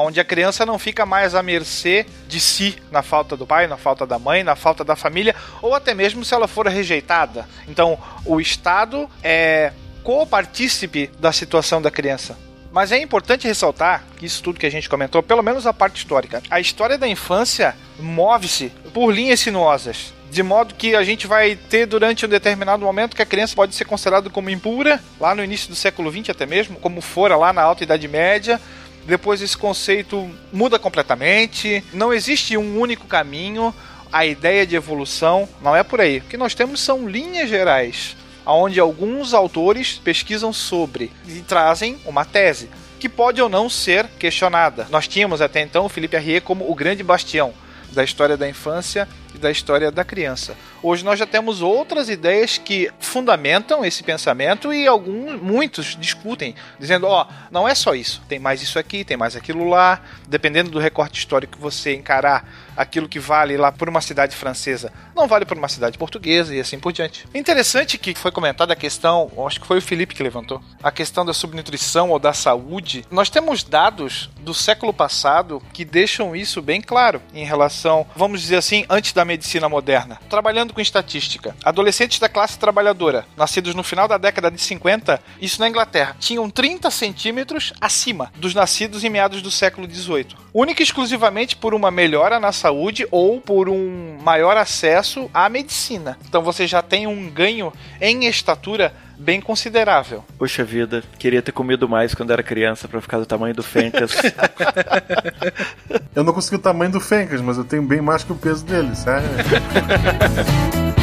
onde a criança não fica mais à mercê de si, na falta do pai, na falta da mãe, na falta da família, ou até mesmo se ela for rejeitada. Então, o Estado é co-partícipe da situação da criança. Mas é importante ressaltar que isso tudo que a gente comentou, pelo menos a parte histórica, a história da infância move-se por linhas sinuosas. De modo que a gente vai ter durante um determinado momento que a criança pode ser considerada como impura, lá no início do século XX até mesmo, como fora lá na Alta Idade Média, depois esse conceito muda completamente. Não existe um único caminho. A ideia de evolução não é por aí. O que nós temos são linhas gerais, onde alguns autores pesquisam sobre e trazem uma tese que pode ou não ser questionada. Nós tínhamos até então o Felipe Arrier como o grande bastião da história da infância e da história da criança. Hoje nós já temos outras ideias que fundamentam esse pensamento e alguns, muitos discutem, dizendo, ó, oh, não é só isso, tem mais isso aqui, tem mais aquilo lá, dependendo do recorte histórico que você encarar, aquilo que vale lá por uma cidade francesa não vale por uma cidade portuguesa e assim por diante. Interessante que foi comentada a questão, acho que foi o Felipe que levantou, a questão da subnutrição ou da saúde. Nós temos dados do século passado que deixam isso bem claro em relação, vamos dizer assim, antes da medicina moderna. Trabalhando com estatística, adolescentes da classe trabalhadora, nascidos no final da década de 50, isso na Inglaterra, tinham 30 centímetros acima dos nascidos em meados do século 18. Única e exclusivamente por uma melhora na saúde ou por um maior acesso à medicina. Então você já tem um ganho em estatura bem considerável. Poxa vida, queria ter comido mais quando era criança para ficar do tamanho do Fencas. eu não consegui o tamanho do Fencas, mas eu tenho bem mais que o peso dele, sério.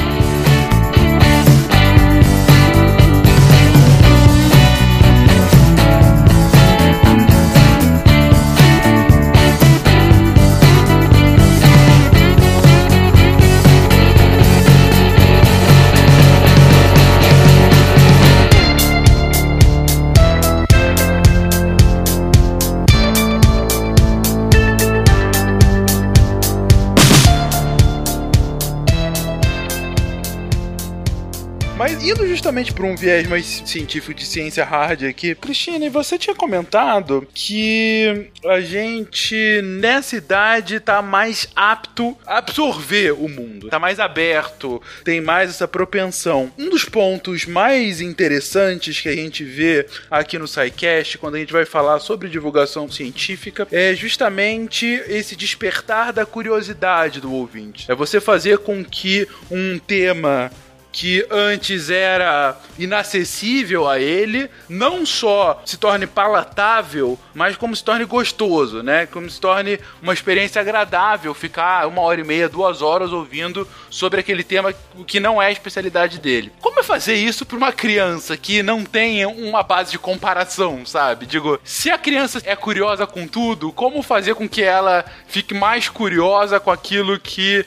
justamente para um viés mais científico de ciência hard aqui, Cristine, você tinha comentado que a gente nessa idade tá mais apto a absorver o mundo, tá mais aberto, tem mais essa propensão. Um dos pontos mais interessantes que a gente vê aqui no SciCast, quando a gente vai falar sobre divulgação científica, é justamente esse despertar da curiosidade do ouvinte. É você fazer com que um tema que antes era inacessível a ele, não só se torne palatável, mas como se torne gostoso, né? Como se torne uma experiência agradável ficar uma hora e meia, duas horas ouvindo sobre aquele tema que não é a especialidade dele. Como é fazer isso para uma criança que não tem uma base de comparação, sabe? Digo, se a criança é curiosa com tudo, como fazer com que ela fique mais curiosa com aquilo que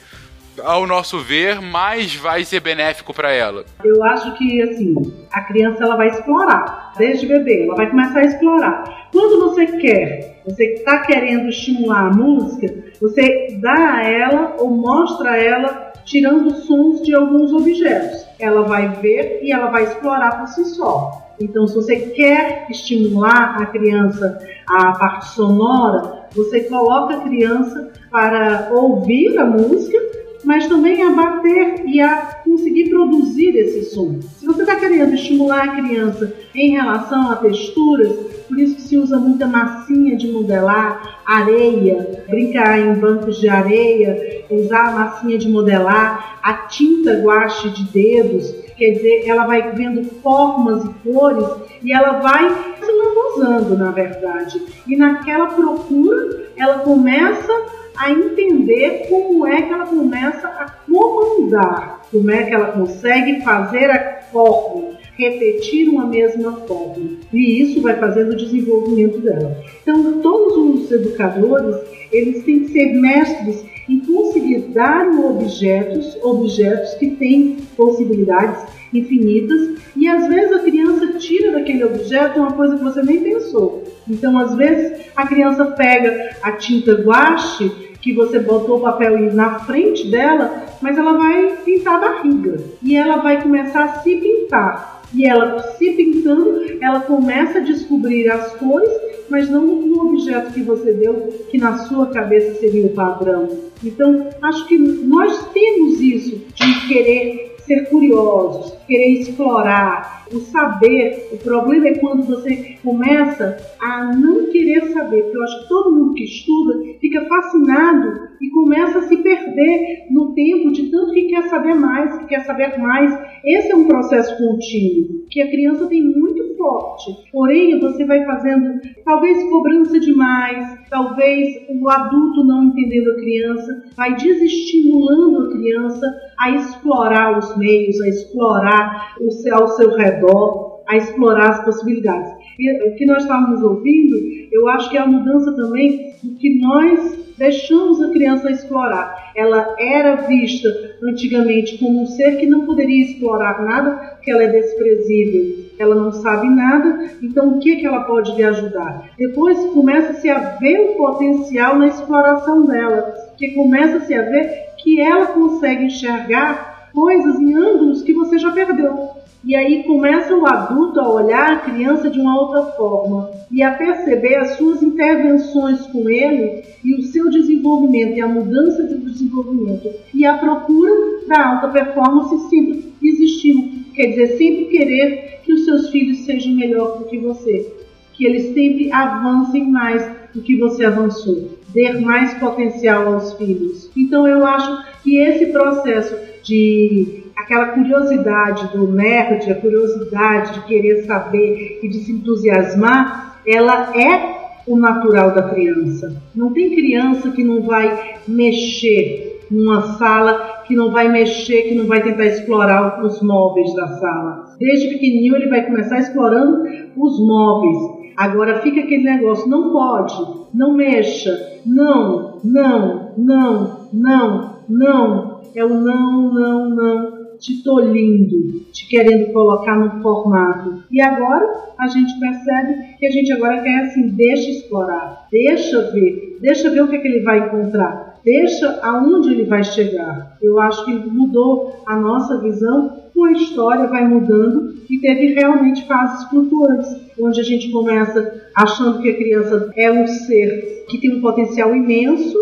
ao nosso ver, mais vai ser benéfico para ela? Eu acho que assim, a criança ela vai explorar, desde bebê, ela vai começar a explorar. Quando você quer, você está querendo estimular a música, você dá a ela ou mostra a ela tirando sons de alguns objetos. Ela vai ver e ela vai explorar por si só. Então, se você quer estimular a criança a parte sonora, você coloca a criança para ouvir a música mas também a bater e a conseguir produzir esse som. Se você está querendo estimular a criança em relação a texturas, por isso que se usa muita massinha de modelar, areia, brincar em bancos de areia, usar a massinha de modelar, a tinta guache de dedos, quer dizer, ela vai vendo formas e cores e ela vai se lambuzando, na verdade. E naquela procura, ela começa a entender como é que ela começa a comandar, como é que ela consegue fazer a forma, repetir uma mesma forma. E isso vai fazendo o desenvolvimento dela. Então, todos os educadores, eles têm que ser mestres em conseguir dar objetos, objetos que têm possibilidades infinitas, e às vezes a criança tira daquele objeto uma coisa que você nem pensou. Então, às vezes, a criança pega a tinta guache que você botou o papel na frente dela, mas ela vai pintar a barriga. E ela vai começar a se pintar. E ela se pintando, ela começa a descobrir as cores, mas não no objeto que você deu, que na sua cabeça seria o padrão. Então, acho que nós temos isso de querer ser curiosos, querer explorar, o saber. O problema é quando você começa a não querer saber, porque eu acho que todo mundo que estuda fica fascinado e começa a se perder no tempo de tanto que quer saber mais, que quer saber mais. Esse é um processo contínuo que a criança tem muito forte. Porém, você vai fazendo talvez cobrança demais, talvez o adulto não entendendo a criança, vai desestimulando a criança a explorar os meios, a explorar o seu, ao seu redor. A explorar as possibilidades. E o que nós estávamos ouvindo, eu acho que é a mudança também do que nós deixamos a criança explorar. Ela era vista antigamente como um ser que não poderia explorar nada, que ela é desprezível, ela não sabe nada, então o que, que ela pode lhe ajudar? Depois começa-se a ver o potencial na exploração dela, que começa-se a ver que ela consegue enxergar coisas em ângulos que você já perdeu. E aí começa o adulto a olhar a criança de uma outra forma e a perceber as suas intervenções com ele e o seu desenvolvimento e a mudança de desenvolvimento e a procura da alta performance sempre existindo. Quer dizer, sempre querer que os seus filhos sejam melhor do que você, que eles sempre avancem mais do que você avançou, dar mais potencial aos filhos. Então eu acho que esse processo de aquela curiosidade do nerd, a curiosidade de querer saber e de se entusiasmar, ela é o natural da criança. Não tem criança que não vai mexer numa sala, que não vai mexer, que não vai tentar explorar os móveis da sala. Desde pequenininho ele vai começar explorando os móveis. Agora fica aquele negócio, não pode, não mexa, não, não, não, não, não. É o não, não, não te tolindo, te querendo colocar no formato. E agora a gente percebe que a gente agora quer assim, deixa explorar, deixa ver, deixa ver o que, é que ele vai encontrar, deixa aonde ele vai chegar. Eu acho que mudou a nossa visão, com a história vai mudando e teve realmente fases flutuantes, onde a gente começa achando que a criança é um ser que tem um potencial imenso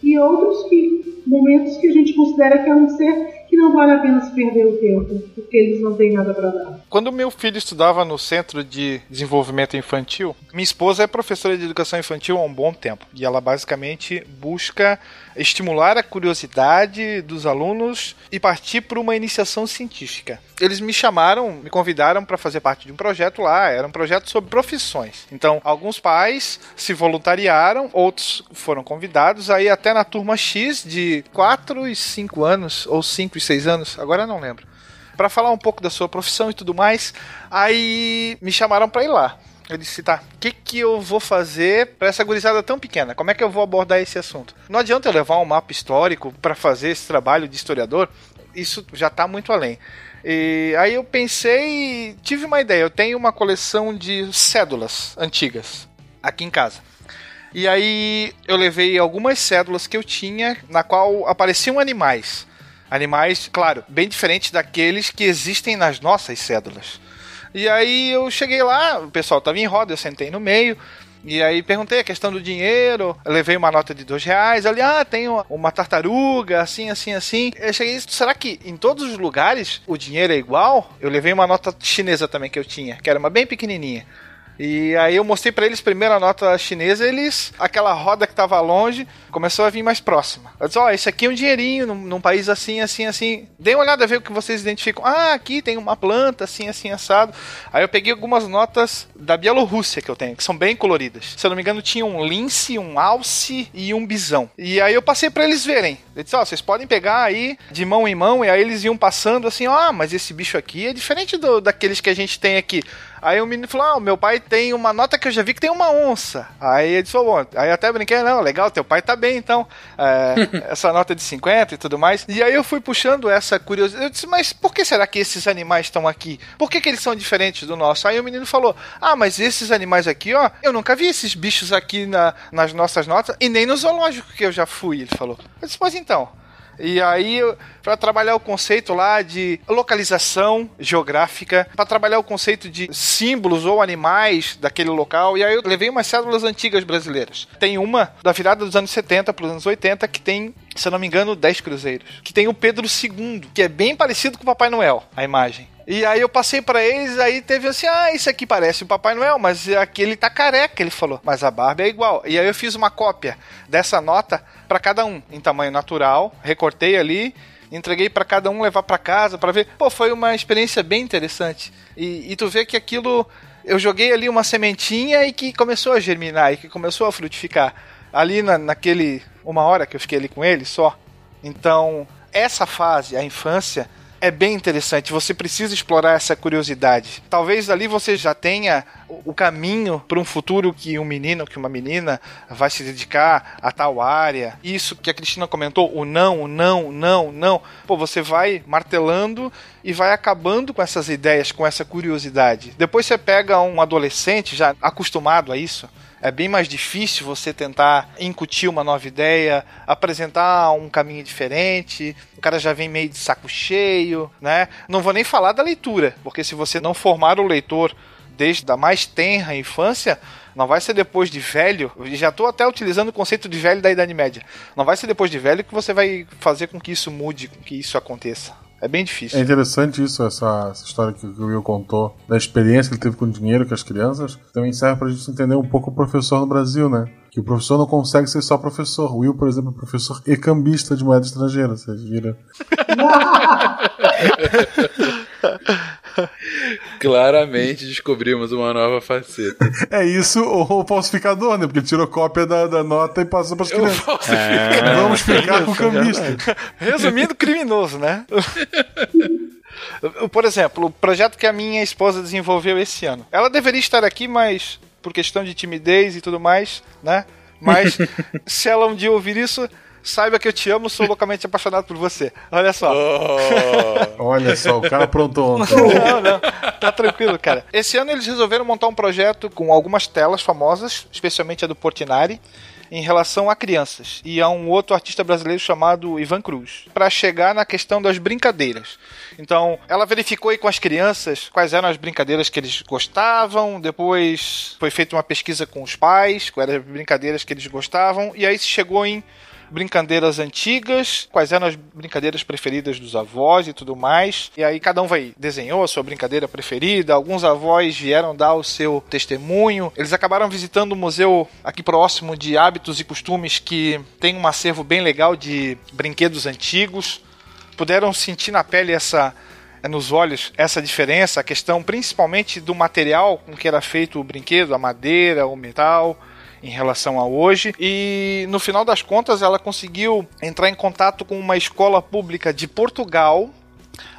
e outros que momentos que a gente considera que é um ser que não vale a pena se perder o tempo, porque eles não têm nada para dar. Quando meu filho estudava no Centro de Desenvolvimento Infantil, minha esposa é professora de educação infantil há um bom tempo. E ela basicamente busca estimular a curiosidade dos alunos e partir para uma iniciação científica. Eles me chamaram, me convidaram para fazer parte de um projeto lá, era um projeto sobre profissões. Então, alguns pais se voluntariaram, outros foram convidados, aí até na turma X de 4 e 5 anos, ou 5 e 6 anos, agora não lembro, para falar um pouco da sua profissão e tudo mais. Aí me chamaram para ir lá. Eu disse, tá, o que, que eu vou fazer para essa gurizada tão pequena? Como é que eu vou abordar esse assunto? Não adianta eu levar um mapa histórico para fazer esse trabalho de historiador, isso já está muito além. E aí eu pensei tive uma ideia. Eu tenho uma coleção de cédulas antigas aqui em casa. E aí eu levei algumas cédulas que eu tinha na qual apareciam animais. Animais, claro, bem diferentes daqueles que existem nas nossas cédulas. E aí eu cheguei lá, o pessoal tava em roda, eu sentei no meio. E aí perguntei a questão do dinheiro, levei uma nota de dois reais, ali, ah, tem uma, uma tartaruga, assim, assim, assim. Eu cheguei, será que em todos os lugares o dinheiro é igual? Eu levei uma nota chinesa também que eu tinha, que era uma bem pequenininha. E aí eu mostrei para eles primeiro a nota chinesa, eles, aquela roda que tava longe, começou a vir mais próxima. Eu disse, ó, oh, esse aqui é um dinheirinho num, num, país assim, assim, assim. Dê uma olhada, ver o que vocês identificam. Ah, aqui tem uma planta assim, assim, assado. Aí eu peguei algumas notas da Bielorrússia que eu tenho, que são bem coloridas. Se eu não me engano, tinha um lince, um alce e um bisão. E aí eu passei para eles verem. Eu disse, ó, oh, vocês podem pegar aí de mão em mão, e aí eles iam passando assim, ó, oh, mas esse bicho aqui é diferente do, daqueles que a gente tem aqui. Aí o menino falou: Ah, meu pai tem uma nota que eu já vi que tem uma onça. Aí ele disse: Bom, aí até brinquei: Não, legal, teu pai tá bem então. É, essa nota de 50 e tudo mais. E aí eu fui puxando essa curiosidade. Eu disse: Mas por que será que esses animais estão aqui? Por que, que eles são diferentes do nosso? Aí o menino falou: Ah, mas esses animais aqui, ó, eu nunca vi esses bichos aqui na, nas nossas notas e nem no zoológico que eu já fui. Ele falou: Eu disse: Pois então. E aí, para trabalhar o conceito lá de localização geográfica, para trabalhar o conceito de símbolos ou animais daquele local, e aí eu levei umas cédulas antigas brasileiras. Tem uma da virada dos anos 70 para os anos 80 que tem se eu não me engano, 10 cruzeiros. Que tem o Pedro II, que é bem parecido com o Papai Noel, a imagem. E aí eu passei para eles, aí teve assim, ah, isso aqui parece o Papai Noel, mas aqui ele tá careca, ele falou. Mas a barba é igual. E aí eu fiz uma cópia dessa nota para cada um, em tamanho natural, recortei ali, entreguei para cada um levar para casa para ver. Pô, foi uma experiência bem interessante. E, e tu vê que aquilo eu joguei ali uma sementinha e que começou a germinar e que começou a frutificar ali na, naquele uma hora que eu fiquei ali com ele só. Então, essa fase, a infância, é bem interessante. Você precisa explorar essa curiosidade. Talvez ali você já tenha o caminho para um futuro que um menino, que uma menina vai se dedicar a tal área. Isso que a Cristina comentou, o não, o não, o não, o não. Pô, você vai martelando e vai acabando com essas ideias, com essa curiosidade. Depois você pega um adolescente já acostumado a isso é bem mais difícil você tentar incutir uma nova ideia, apresentar um caminho diferente. O cara já vem meio de saco cheio, né? Não vou nem falar da leitura, porque se você não formar o leitor desde a mais tenra infância, não vai ser depois de velho. Já estou até utilizando o conceito de velho da Idade Média. Não vai ser depois de velho que você vai fazer com que isso mude, com que isso aconteça. É bem difícil. É interessante isso, essa, essa história que o Will contou, da experiência que ele teve com dinheiro com as crianças. Também serve pra gente entender um pouco o professor no Brasil, né? Que o professor não consegue ser só professor. O Will, por exemplo, é professor e cambista de moeda estrangeira. Vocês viram? Claramente descobrimos uma nova faceta. É isso ou o falsificador, né? Porque tirou cópia da, da nota e passou para as crianças. É, Vamos ficar com o cambista. Resumindo, criminoso, né? Por exemplo, o projeto que a minha esposa desenvolveu esse ano. Ela deveria estar aqui, mas por questão de timidez e tudo mais, né? Mas se ela um dia ouvir isso, saiba que eu te amo, sou loucamente apaixonado por você. Olha só. Oh. Olha só, o cara aprontou ontem. Não, não. Tá tranquilo, cara. Esse ano eles resolveram montar um projeto com algumas telas famosas, especialmente a do Portinari em relação a crianças e a um outro artista brasileiro chamado Ivan Cruz, para chegar na questão das brincadeiras. Então, ela verificou aí com as crianças quais eram as brincadeiras que eles gostavam, depois foi feita uma pesquisa com os pais, quais eram as brincadeiras que eles gostavam, e aí se chegou em brincadeiras antigas, quais eram as brincadeiras preferidas dos avós e tudo mais. E aí cada um vai desenhou a sua brincadeira preferida, alguns avós vieram dar o seu testemunho. Eles acabaram visitando o um museu aqui próximo de hábitos e costumes que tem um acervo bem legal de brinquedos antigos. Puderam sentir na pele essa nos olhos essa diferença, a questão principalmente do material com que era feito o brinquedo, a madeira, o metal em relação a hoje. E no final das contas, ela conseguiu entrar em contato com uma escola pública de Portugal,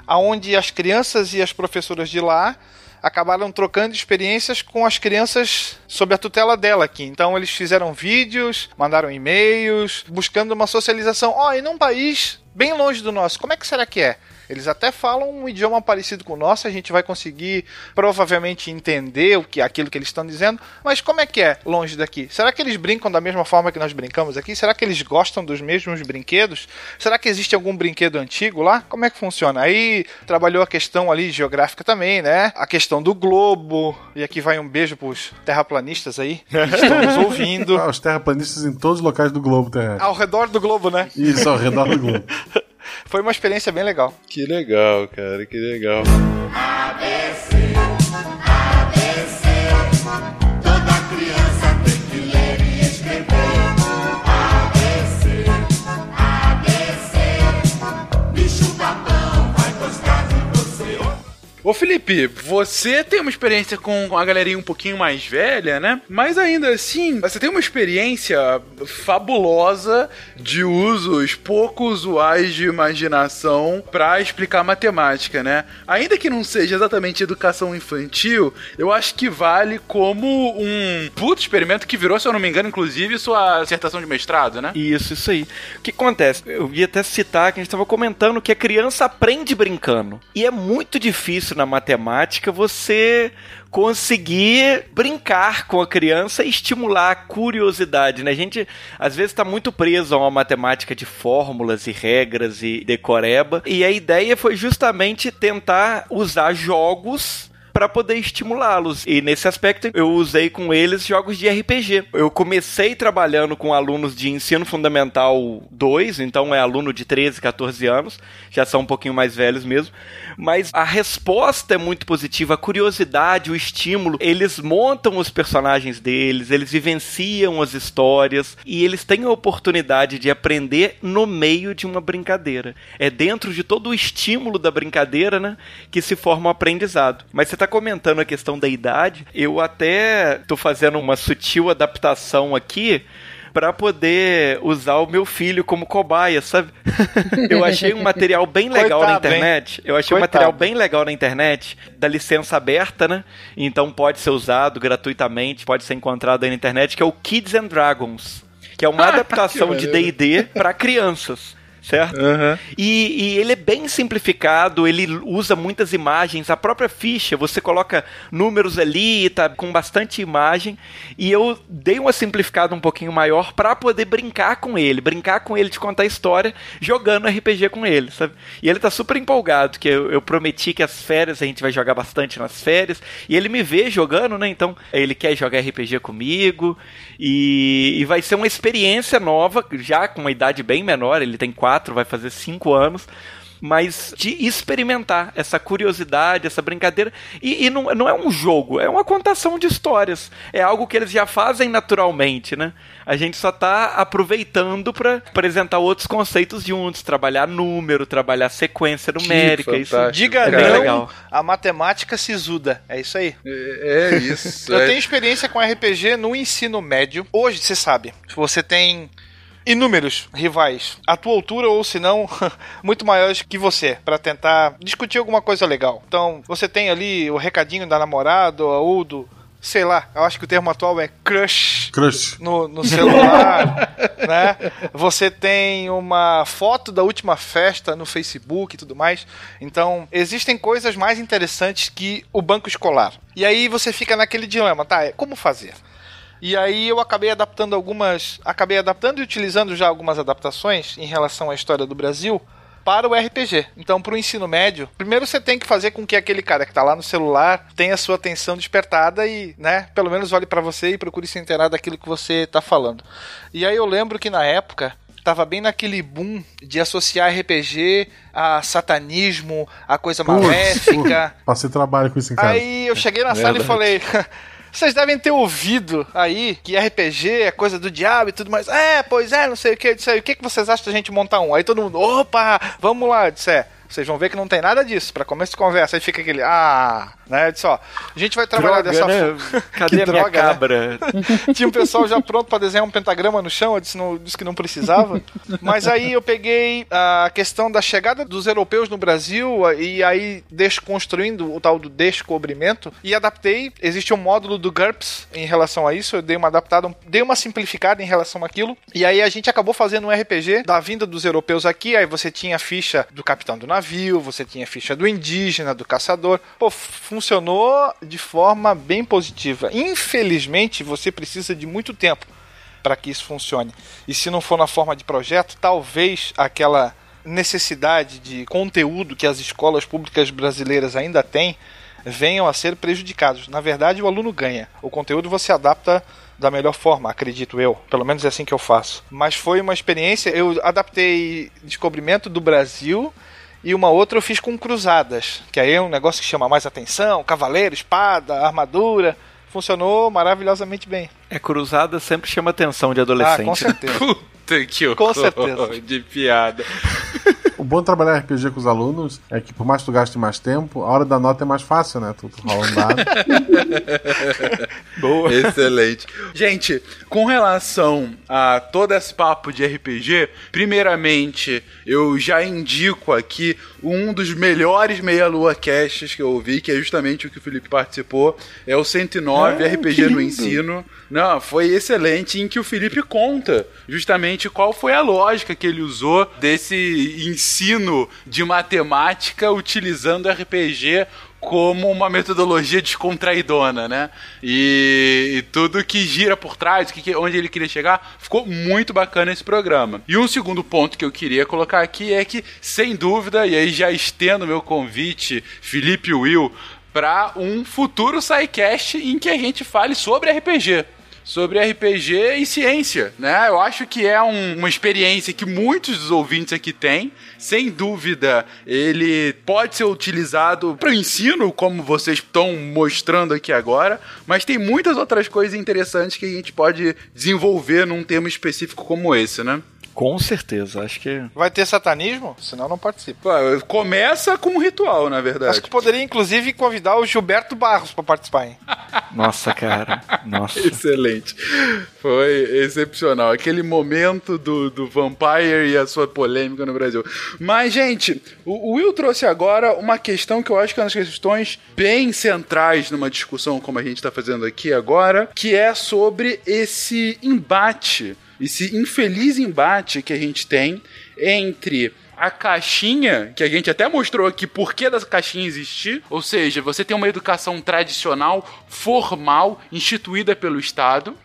aonde as crianças e as professoras de lá acabaram trocando experiências com as crianças sob a tutela dela aqui. Então eles fizeram vídeos, mandaram e-mails, buscando uma socialização. Ó, oh, e num país bem longe do nosso, como é que será que é? Eles até falam um idioma parecido com o nosso, a gente vai conseguir provavelmente entender o que aquilo que eles estão dizendo, mas como é que é longe daqui? Será que eles brincam da mesma forma que nós brincamos aqui? Será que eles gostam dos mesmos brinquedos? Será que existe algum brinquedo antigo lá? Como é que funciona? Aí trabalhou a questão ali geográfica também, né? A questão do globo. E aqui vai um beijo pros terraplanistas aí que estão nos ouvindo. Ah, os terraplanistas em todos os locais do globo terrestre. Ao redor do globo, né? Isso, ao redor do globo. Foi uma experiência bem legal. Que legal, cara, que legal. ABC, Ô Felipe, você tem uma experiência com a galerinha um pouquinho mais velha, né? Mas ainda assim, você tem uma experiência fabulosa de usos pouco usuais de imaginação para explicar matemática, né? Ainda que não seja exatamente educação infantil, eu acho que vale como um puto experimento que virou, se eu não me engano, inclusive sua dissertação de mestrado, né? Isso, isso aí. O que acontece? Eu ia até citar que a gente estava comentando que a criança aprende brincando. E é muito difícil na matemática você conseguir brincar com a criança e estimular a curiosidade, né? A gente às vezes está muito preso a uma matemática de fórmulas e regras e decoreba, e a ideia foi justamente tentar usar jogos para poder estimulá-los. E nesse aspecto eu usei com eles jogos de RPG. Eu comecei trabalhando com alunos de ensino fundamental 2, então é aluno de 13, 14 anos, já são um pouquinho mais velhos mesmo, mas a resposta é muito positiva, a curiosidade, o estímulo, eles montam os personagens deles, eles vivenciam as histórias e eles têm a oportunidade de aprender no meio de uma brincadeira. É dentro de todo o estímulo da brincadeira, né, que se forma o aprendizado. Mas você tá comentando a questão da idade, eu até tô fazendo uma sutil adaptação aqui para poder usar o meu filho como cobaia, sabe? eu achei um material bem legal Coitado, na internet. Eu achei um Coitado. material bem legal na internet, da licença aberta, né? Então pode ser usado gratuitamente, pode ser encontrado aí na internet, que é o Kids and Dragons, que é uma adaptação de D&D para crianças. Certo? E, e ele é bem simplificado, ele usa muitas imagens. A própria ficha, você coloca números ali, tá com bastante imagem. E eu dei uma simplificada um pouquinho maior para poder brincar com ele, brincar com ele de contar história, jogando RPG com ele, sabe? E ele tá super empolgado, que eu, eu prometi que as férias a gente vai jogar bastante nas férias. E ele me vê jogando, né? Então ele quer jogar RPG comigo. E, e vai ser uma experiência nova, já com uma idade bem menor, ele tem quatro, vai fazer cinco anos. Mas de experimentar essa curiosidade, essa brincadeira. E, e não, não é um jogo, é uma contação de histórias. É algo que eles já fazem naturalmente, né? A gente só tá aproveitando para apresentar outros conceitos juntos, trabalhar número, trabalhar sequência numérica. Isso Diga é bem não legal. a matemática sisuda. É isso aí. É, é isso. Eu é. tenho experiência com RPG no ensino médio. Hoje, você sabe, você tem inúmeros rivais à tua altura ou se não muito maiores que você para tentar discutir alguma coisa legal. Então, você tem ali o recadinho da namorada ou do sei lá, eu acho que o termo atual é crush Crush. no, no celular, né? Você tem uma foto da última festa no Facebook e tudo mais. Então, existem coisas mais interessantes que o banco escolar. E aí você fica naquele dilema, tá? Como fazer? E aí eu acabei adaptando algumas, acabei adaptando e utilizando já algumas adaptações em relação à história do Brasil para o RPG. Então, para o ensino médio, primeiro você tem que fazer com que aquele cara que está lá no celular tenha a sua atenção despertada e, né, pelo menos olhe para você e procure se inteirar daquilo que você está falando. E aí eu lembro que na época tava bem naquele boom de associar RPG a satanismo, a coisa maléfica. Passei trabalho com isso em casa. Aí eu cheguei na sala e falei. Vocês devem ter ouvido aí que RPG é coisa do diabo e tudo mais. É, pois é, não sei o que. Disse, aí, o que, que vocês acham da gente montar um? Aí todo mundo, opa, vamos lá. Eu disse, é, vocês vão ver que não tem nada disso. Pra começo de conversa, aí fica aquele, ah, né? Disse, ó, a gente vai trabalhar Droga, dessa né? forma. Cadê a minha droga, né? cabra? Tinha um pessoal já pronto pra desenhar um pentagrama no chão, eu disse, não, disse que não precisava. Mas aí eu peguei a questão da chegada dos europeus no Brasil e aí desconstruindo o tal do descobrimento e adaptei. Existe um módulo do GURPS em relação a isso, eu dei uma adaptada, dei uma simplificada em relação àquilo. E aí a gente acabou fazendo um RPG da vinda dos europeus aqui, aí você tinha a ficha do capitão do navio, você tinha ficha do indígena, do caçador. Pô, funcionou de forma bem positiva. Infelizmente, você precisa de muito tempo para que isso funcione. E se não for na forma de projeto, talvez aquela necessidade de conteúdo que as escolas públicas brasileiras ainda têm venham a ser prejudicados. Na verdade, o aluno ganha. O conteúdo você adapta da melhor forma, acredito eu. Pelo menos é assim que eu faço. Mas foi uma experiência. Eu adaptei Descobrimento do Brasil e uma outra eu fiz com Cruzadas, que aí é um negócio que chama mais atenção: cavaleiro, espada, armadura. Funcionou maravilhosamente bem. É cruzada sempre chama atenção de Ah, adolescente. com né? certeza. Puta que horror Com certeza. de piada. O bom de trabalhar RPG com os alunos é que, por mais que tu gaste mais tempo, a hora da nota é mais fácil, né? Tu, tu rola um dado. Boa. Excelente. Gente, com relação a todo esse papo de RPG, primeiramente, eu já indico aqui um dos melhores meia-lua casts que eu ouvi, que é justamente o que o Felipe participou, é o 109 Ah, RPG no. Ensino. Não, foi excelente em que o Felipe conta justamente qual foi a lógica que ele usou desse ensino de matemática utilizando RPG como uma metodologia descontraidona, né? E, e tudo que gira por trás, que- onde ele queria chegar, ficou muito bacana esse programa. E um segundo ponto que eu queria colocar aqui é que, sem dúvida, e aí já estendo meu convite, Felipe Will, para um futuro SciCast em que a gente fale sobre RPG sobre RPG e ciência, né? Eu acho que é um- uma experiência que muitos dos ouvintes aqui têm. Sem dúvida, ele pode ser utilizado para o ensino, como vocês estão mostrando aqui agora, mas tem muitas outras coisas interessantes que a gente pode desenvolver num tema específico como esse, né? Com certeza, acho que. Vai ter satanismo? Senão não participa. Começa com um ritual, na verdade. Acho que poderia, inclusive, convidar o Gilberto Barros pra participar, hein? Nossa, cara. Nossa. Excelente. Foi excepcional. Aquele momento do, do Vampire e a sua polêmica no Brasil. Mas, gente, o, o Will trouxe agora uma questão que eu acho que é uma das questões bem centrais numa discussão como a gente está fazendo aqui agora, que é sobre esse embate, esse infeliz embate que a gente tem entre a caixinha, que a gente até mostrou aqui por que dessa caixinha existir, ou seja, você tem uma educação tradicional, formal, instituída pelo Estado,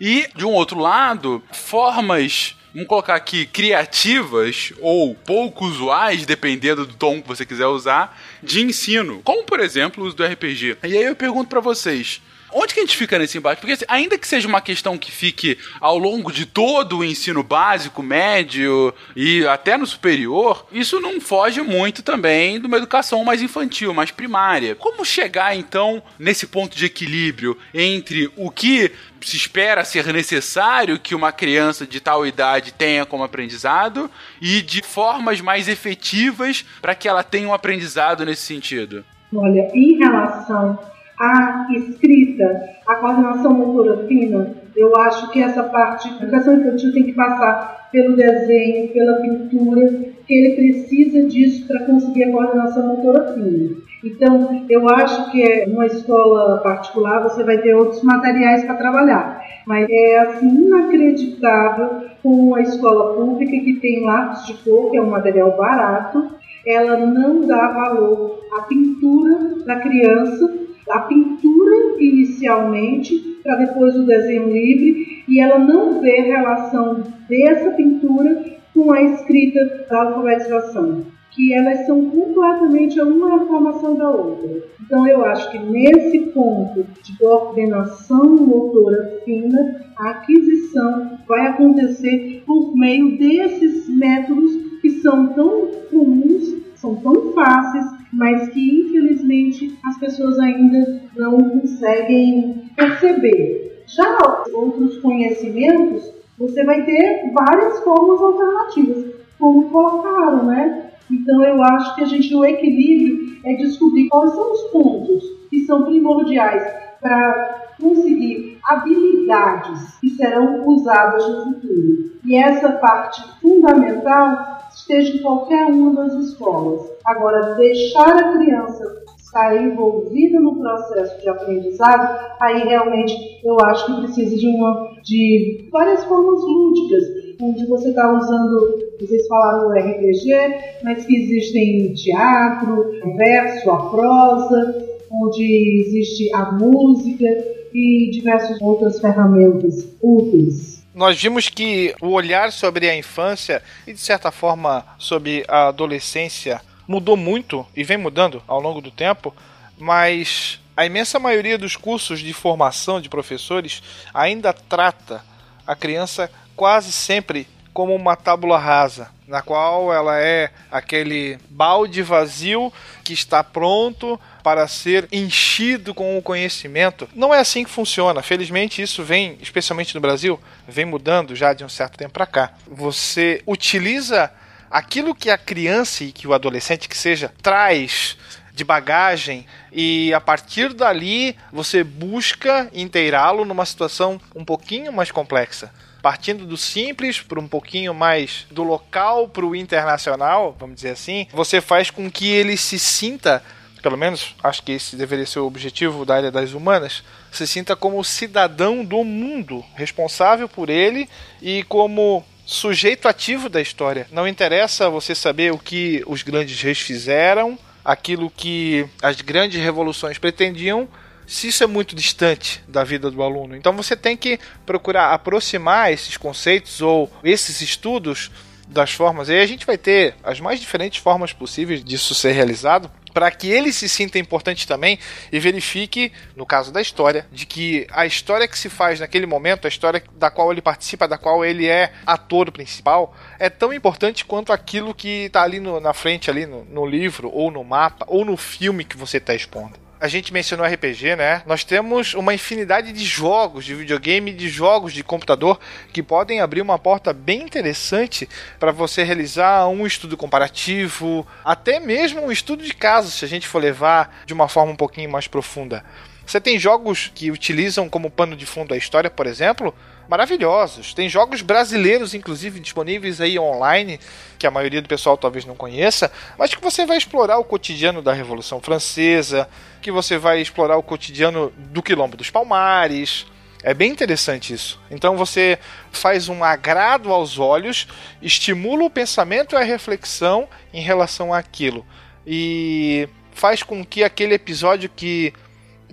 e de um outro lado, formas Vamos colocar aqui criativas ou pouco usuais, dependendo do tom que você quiser usar, de ensino. Como, por exemplo, o uso do RPG. E aí eu pergunto para vocês: Onde que a gente fica nesse embate? Porque assim, ainda que seja uma questão que fique ao longo de todo o ensino básico, médio e até no superior, isso não foge muito também de uma educação mais infantil, mais primária. Como chegar então nesse ponto de equilíbrio entre o que se espera ser necessário que uma criança de tal idade tenha como aprendizado e de formas mais efetivas para que ela tenha um aprendizado nesse sentido? Olha, em relação a escrita, a coordenação motora fina, eu acho que essa parte, a educação infantil tem que passar pelo desenho, pela pintura, que ele precisa disso para conseguir a coordenação motora fina. Então, eu acho que é uma escola particular você vai ter outros materiais para trabalhar, mas é assim inacreditável com a escola pública que tem lápis de cor, que é um material barato, ela não dá valor à pintura da criança a pintura inicialmente, para depois o desenho livre, e ela não vê relação dessa pintura com a escrita da alfabetização, que elas são completamente uma formação da outra. Então eu acho que nesse ponto de coordenação motora fina, a aquisição vai acontecer por meio desses métodos que são tão comuns, são tão fáceis mas que infelizmente as pessoas ainda não conseguem perceber. Já outros conhecimentos, você vai ter várias formas alternativas, como colocaram, né? Então eu acho que a gente o equilíbrio é descobrir quais são os pontos que são primordiais para conseguir habilidades que serão usadas no futuro. E essa parte fundamental esteja em qualquer uma das escolas. Agora, deixar a criança estar envolvida no processo de aprendizado, aí realmente eu acho que precisa de uma de várias formas lúdicas, onde você está usando, vocês falaram o RPG, mas que existem teatro, verso, a prosa, onde existe a música e diversas outras ferramentas úteis nós vimos que o olhar sobre a infância e, de certa forma, sobre a adolescência mudou muito e vem mudando ao longo do tempo, mas a imensa maioria dos cursos de formação de professores ainda trata a criança quase sempre como uma tábula rasa, na qual ela é aquele balde vazio que está pronto para ser enchido com o conhecimento. Não é assim que funciona. Felizmente isso vem, especialmente no Brasil, vem mudando já de um certo tempo para cá. Você utiliza aquilo que a criança e que o adolescente que seja traz de bagagem e a partir dali você busca inteirá-lo numa situação um pouquinho mais complexa partindo do simples para um pouquinho mais do local para o internacional, vamos dizer assim, você faz com que ele se sinta, pelo menos acho que esse deveria ser o objetivo da área das humanas, se sinta como cidadão do mundo, responsável por ele e como sujeito ativo da história. Não interessa você saber o que os grandes reis fizeram, aquilo que as grandes revoluções pretendiam, se isso é muito distante da vida do aluno. Então você tem que procurar aproximar esses conceitos ou esses estudos das formas. E aí a gente vai ter as mais diferentes formas possíveis disso ser realizado para que ele se sinta importante também e verifique, no caso da história, de que a história que se faz naquele momento, a história da qual ele participa, da qual ele é ator principal, é tão importante quanto aquilo que está ali no, na frente, ali no, no livro, ou no mapa, ou no filme que você está expondo. A gente mencionou RPG, né? Nós temos uma infinidade de jogos de videogame, de jogos de computador que podem abrir uma porta bem interessante para você realizar um estudo comparativo, até mesmo um estudo de casos, se a gente for levar de uma forma um pouquinho mais profunda. Você tem jogos que utilizam como pano de fundo a história, por exemplo, maravilhosos. Tem jogos brasileiros, inclusive, disponíveis aí online, que a maioria do pessoal talvez não conheça, mas que você vai explorar o cotidiano da Revolução Francesa, que você vai explorar o cotidiano do Quilombo dos Palmares. É bem interessante isso. Então você faz um agrado aos olhos, estimula o pensamento e a reflexão em relação àquilo. E faz com que aquele episódio que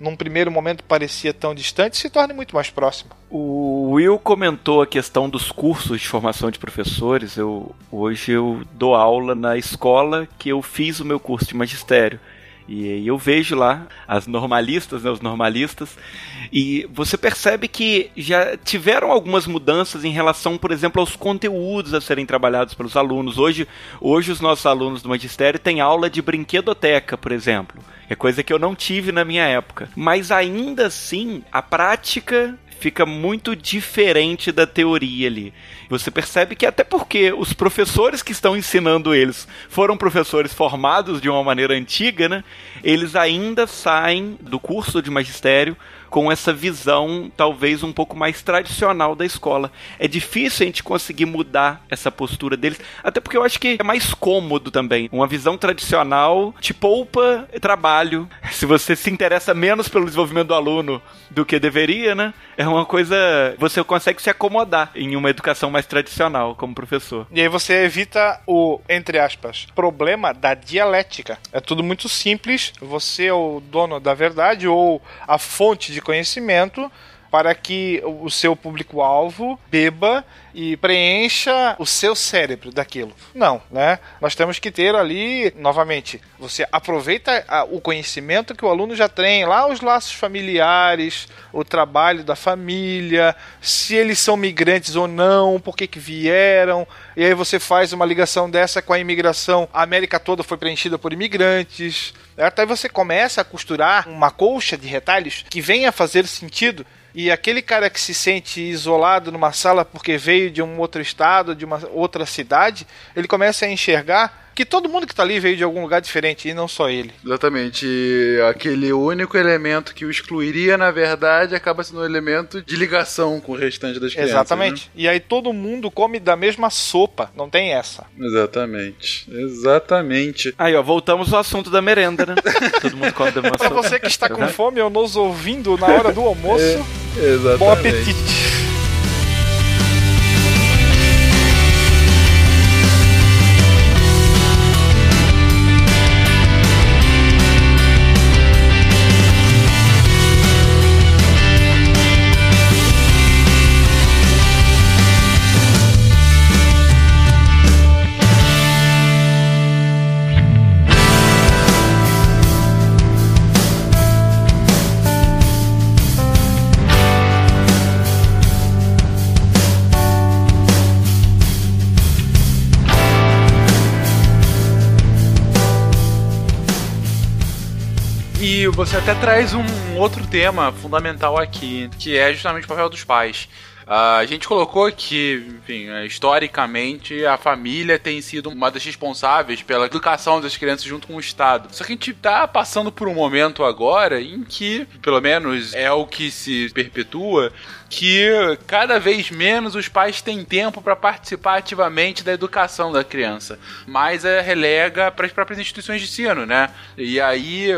num primeiro momento parecia tão distante, se torne muito mais próximo. O Will comentou a questão dos cursos de formação de professores. Eu hoje eu dou aula na escola que eu fiz o meu curso de magistério. E eu vejo lá as normalistas, né, os normalistas, e você percebe que já tiveram algumas mudanças em relação, por exemplo, aos conteúdos a serem trabalhados pelos alunos. Hoje, hoje os nossos alunos do magistério têm aula de brinquedoteca, por exemplo. É coisa que eu não tive na minha época. Mas ainda assim, a prática fica muito diferente da teoria ali. Você percebe que até porque os professores que estão ensinando eles foram professores formados de uma maneira antiga, né? Eles ainda saem do curso de magistério com essa visão talvez um pouco mais tradicional da escola. É difícil a gente conseguir mudar essa postura deles, até porque eu acho que é mais cômodo também. Uma visão tradicional te poupa trabalho. Se você se interessa menos pelo desenvolvimento do aluno do que deveria, né? É uma coisa. Você consegue se acomodar em uma educação mais tradicional como professor. E aí você evita o, entre aspas, problema da dialética. É tudo muito simples. Você é o dono da verdade ou a fonte de conhecimento para que o seu público-alvo beba e preencha o seu cérebro daquilo. Não, né? Nós temos que ter ali, novamente, você aproveita o conhecimento que o aluno já tem, lá os laços familiares, o trabalho da família, se eles são migrantes ou não, por que, que vieram, e aí você faz uma ligação dessa com a imigração. A América toda foi preenchida por imigrantes. Até você começa a costurar uma colcha de retalhos que venha a fazer sentido e aquele cara que se sente isolado numa sala porque veio de um outro estado, de uma outra cidade, ele começa a enxergar que todo mundo que tá ali veio de algum lugar diferente e não só ele. Exatamente. E aquele único elemento que o excluiria, na verdade, acaba sendo um elemento de ligação com o restante das crianças. Exatamente. Né? E aí todo mundo come da mesma sopa, não tem essa. Exatamente. Exatamente. Aí, ó, voltamos ao assunto da merenda, né? todo mundo come da mesma sopa. Pra você que está com fome ou nos ouvindo na hora do almoço, é, exatamente. bom apetite. Você até traz um outro tema fundamental aqui, que é justamente o papel dos pais. Uh, a gente colocou que, enfim, é, historicamente a família tem sido uma das responsáveis pela educação das crianças junto com o Estado. Só que a gente está passando por um momento agora em que, pelo menos é o que se perpetua, que cada vez menos os pais têm tempo para participar ativamente da educação da criança, mas é, relega para as próprias instituições de ensino, né? E aí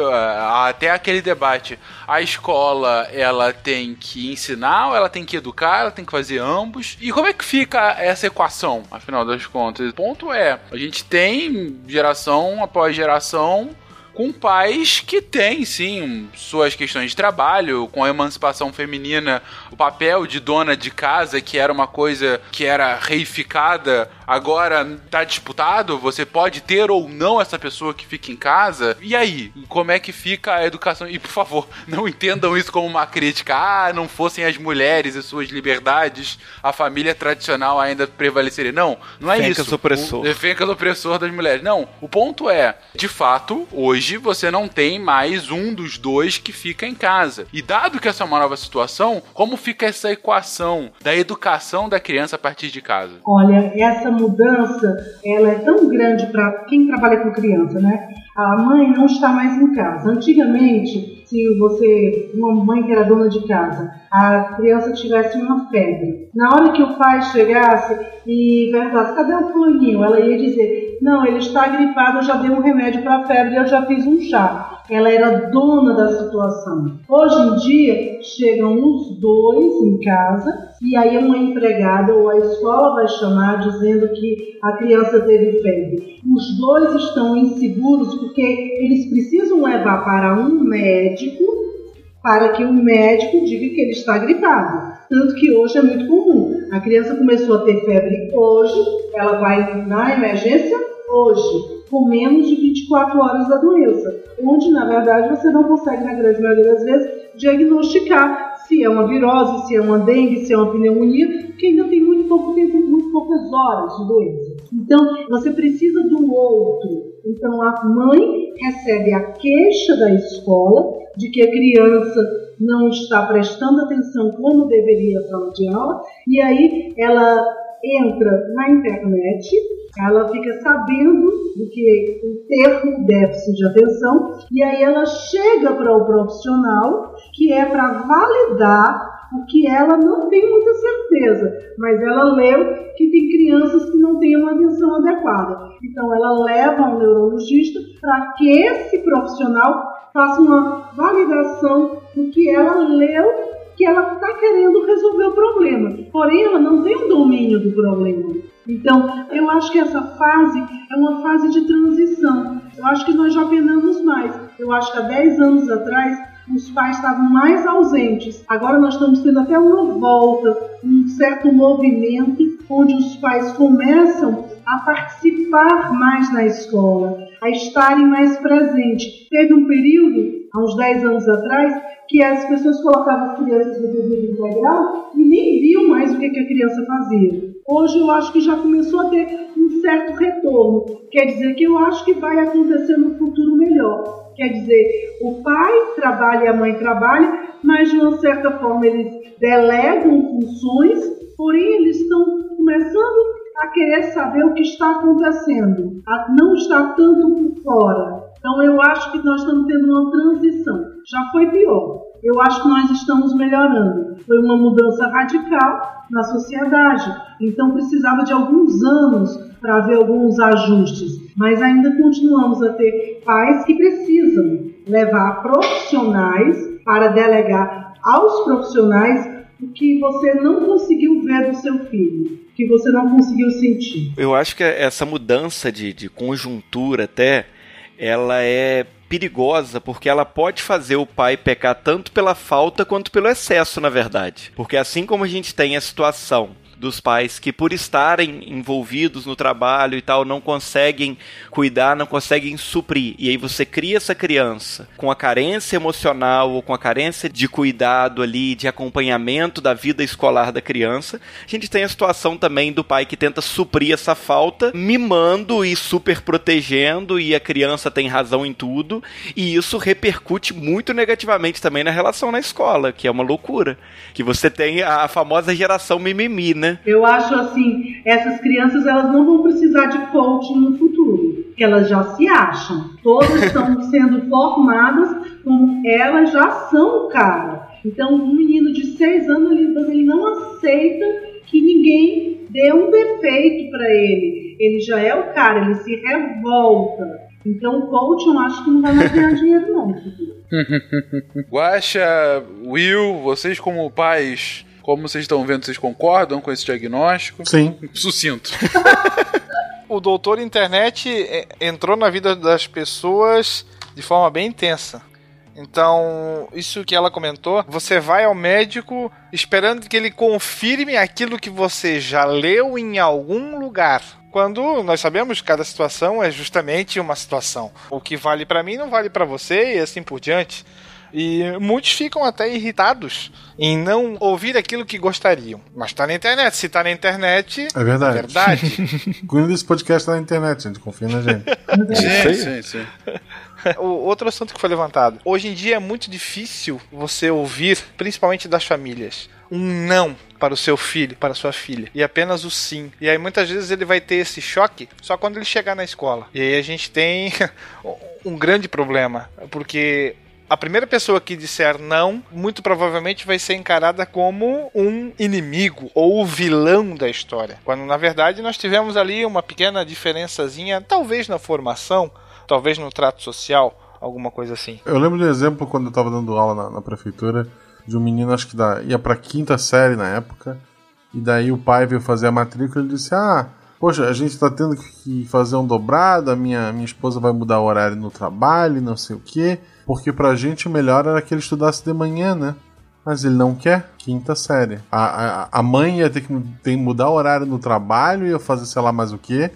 até aquele debate, a escola ela tem que ensinar, ela tem que educar, ela tem que fazer ambos. E como é que fica essa equação, afinal das contas? O ponto é, a gente tem geração após geração com pais que têm, sim, suas questões de trabalho, com a emancipação feminina, o papel de dona de casa, que era uma coisa que era reificada, agora está disputado. Você pode ter ou não essa pessoa que fica em casa. E aí, como é que fica a educação? E por favor, não entendam isso como uma crítica. Ah, não fossem as mulheres e suas liberdades, a família tradicional ainda prevaleceria. Não, não é Fencas isso. Opressor. O, Fencas opressor das mulheres. Não, o ponto é, de fato, hoje hoje você não tem mais um dos dois que fica em casa. E dado que essa é uma nova situação, como fica essa equação da educação da criança a partir de casa? Olha, essa mudança, ela é tão grande para quem trabalha com criança, né? A mãe não está mais em casa. Antigamente, se você, uma mãe que era dona de casa, a criança tivesse uma febre, na hora que o pai chegasse e perguntasse, cadê o fulaninho? Ela ia dizer, não, ele está gripado, eu já dei um remédio para a febre, eu já fiz um chá. Ela era dona da situação. Hoje em dia, chegam os dois em casa e aí uma empregada ou a escola vai chamar dizendo que a criança teve febre. Os dois estão inseguros porque eles precisam levar para um médico para que o médico diga que ele está gripado. Tanto que hoje é muito comum. A criança começou a ter febre hoje, ela vai na emergência hoje com menos de 24 horas da doença, onde na verdade você não consegue, na grande maioria das vezes, diagnosticar se é uma virose, se é uma dengue, se é uma pneumonia, porque ainda tem muito pouco tempo, muito poucas horas de doença. Então, você precisa do outro. Então, a mãe recebe a queixa da escola de que a criança não está prestando atenção como deveria sala de aula, e aí ela entra na internet, ela fica sabendo do que o termo déficit de atenção e aí ela chega para o profissional que é para validar o que ela não tem muita certeza, mas ela leu que tem crianças que não têm uma atenção adequada. Então ela leva ao neurologista para que esse profissional faça uma validação do que ela leu que ela está querendo resolver o problema, porém ela não tem o domínio do problema. Então, eu acho que essa fase é uma fase de transição. Eu acho que nós já penamos mais. Eu acho que há 10 anos atrás os pais estavam mais ausentes. Agora nós estamos tendo até uma volta, um certo movimento onde os pais começam a participar mais na escola, a estarem mais presentes. Teve um período, há uns 10 anos atrás, que as pessoas colocavam as crianças no período integral e nem viam mais o que, que a criança fazia. Hoje eu acho que já começou a ter um certo retorno. Quer dizer que eu acho que vai acontecer no futuro melhor. Quer dizer, o pai trabalha e a mãe trabalha, mas de uma certa forma eles delegam funções, porém eles estão começando a querer saber o que está acontecendo, a não estar tanto por fora. Então eu acho que nós estamos tendo uma transição. Já foi pior. Eu acho que nós estamos melhorando. Foi uma mudança radical na sociedade. Então precisava de alguns anos para haver alguns ajustes. Mas ainda continuamos a ter pais que precisam levar profissionais para delegar aos profissionais que você não conseguiu ver do seu filho, que você não conseguiu sentir. Eu acho que essa mudança de, de conjuntura até ela é perigosa porque ela pode fazer o pai pecar tanto pela falta quanto pelo excesso, na verdade. Porque assim como a gente tem a situação dos pais que, por estarem envolvidos no trabalho e tal, não conseguem cuidar, não conseguem suprir. E aí você cria essa criança com a carência emocional ou com a carência de cuidado ali, de acompanhamento da vida escolar da criança. A gente tem a situação também do pai que tenta suprir essa falta, mimando e super protegendo, e a criança tem razão em tudo. E isso repercute muito negativamente também na relação na escola, que é uma loucura. Que você tem a famosa geração mimimi, né? Eu acho assim, essas crianças elas não vão precisar de coaching no futuro, porque elas já se acham. Todas estão sendo formadas como elas já são o cara. Então, um menino de seis anos ele, ele não aceita que ninguém dê um defeito para ele. Ele já é o cara, ele se revolta. Então, o coaching eu acho que não vai mais ganhar dinheiro, não. Guaxa, Will, vocês como pais como vocês estão vendo, vocês concordam com esse diagnóstico? Sim. Sucinto. o doutor internet é, entrou na vida das pessoas de forma bem intensa. Então, isso que ela comentou, você vai ao médico esperando que ele confirme aquilo que você já leu em algum lugar. Quando nós sabemos que cada situação é justamente uma situação. O que vale para mim não vale para você e assim por diante. E muitos ficam até irritados em não ouvir aquilo que gostariam. Mas tá na internet. Se tá na internet. É verdade. É verdade. Cuida desse podcast tá na internet, gente. Confia na gente. sim, sim, sim. o outro assunto que foi levantado. Hoje em dia é muito difícil você ouvir, principalmente das famílias, um não para o seu filho, para a sua filha, e apenas o sim. E aí muitas vezes ele vai ter esse choque só quando ele chegar na escola. E aí a gente tem um grande problema, porque a primeira pessoa que disser não, muito provavelmente vai ser encarada como um inimigo ou o vilão da história. Quando na verdade nós tivemos ali uma pequena diferençazinha, talvez na formação, talvez no trato social, alguma coisa assim. Eu lembro de um exemplo quando eu estava dando aula na, na, prefeitura de um menino, acho que da, ia para quinta série na época, e daí o pai veio fazer a matrícula e disse: Ah, poxa, a gente está tendo que fazer um dobrado, a minha, minha esposa vai mudar o horário no trabalho, não sei o quê, porque pra gente o melhor era que ele estudasse de manhã, né? Mas ele não quer, quinta série. A, a, a mãe ia ter que, ter que mudar o horário no trabalho, ia fazer sei lá mais o quê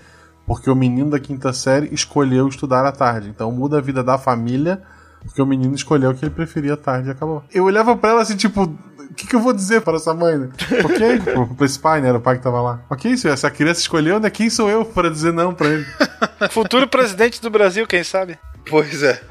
porque o menino da quinta série escolheu estudar à tarde. Então muda a vida da família, porque o menino escolheu que ele preferia à tarde e acabou. Eu olhava para ela assim, tipo, o que, que, eu vou dizer para essa mãe? Né? Ok, pra esse pai, né? Era o pai que tava lá. Ok, isso, essa criança escolheu, né? Quem sou eu para dizer não para ele? Futuro presidente do Brasil, quem sabe? Pois é.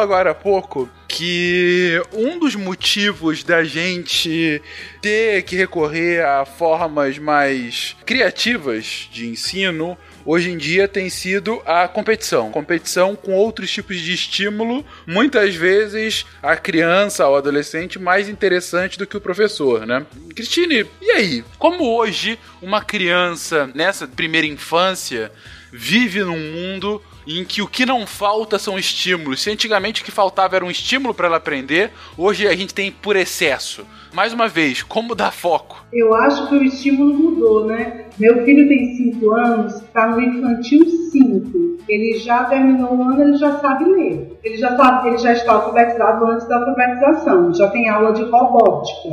Agora há pouco que um dos motivos da gente ter que recorrer a formas mais criativas de ensino hoje em dia tem sido a competição. Competição com outros tipos de estímulo, muitas vezes a criança ou adolescente mais interessante do que o professor, né? Cristine, e aí? Como hoje uma criança nessa primeira infância vive num mundo em que o que não falta são estímulos. Se antigamente o que faltava era um estímulo para ela aprender, hoje a gente tem por excesso. Mais uma vez, como dar foco? Eu acho que o estímulo mudou, né? Meu filho tem 5 anos, está no infantil 5. Ele já terminou o ano, ele já sabe ler. Ele já sabe, ele já está alfabetizado antes da alfabetização, já tem aula de robótica.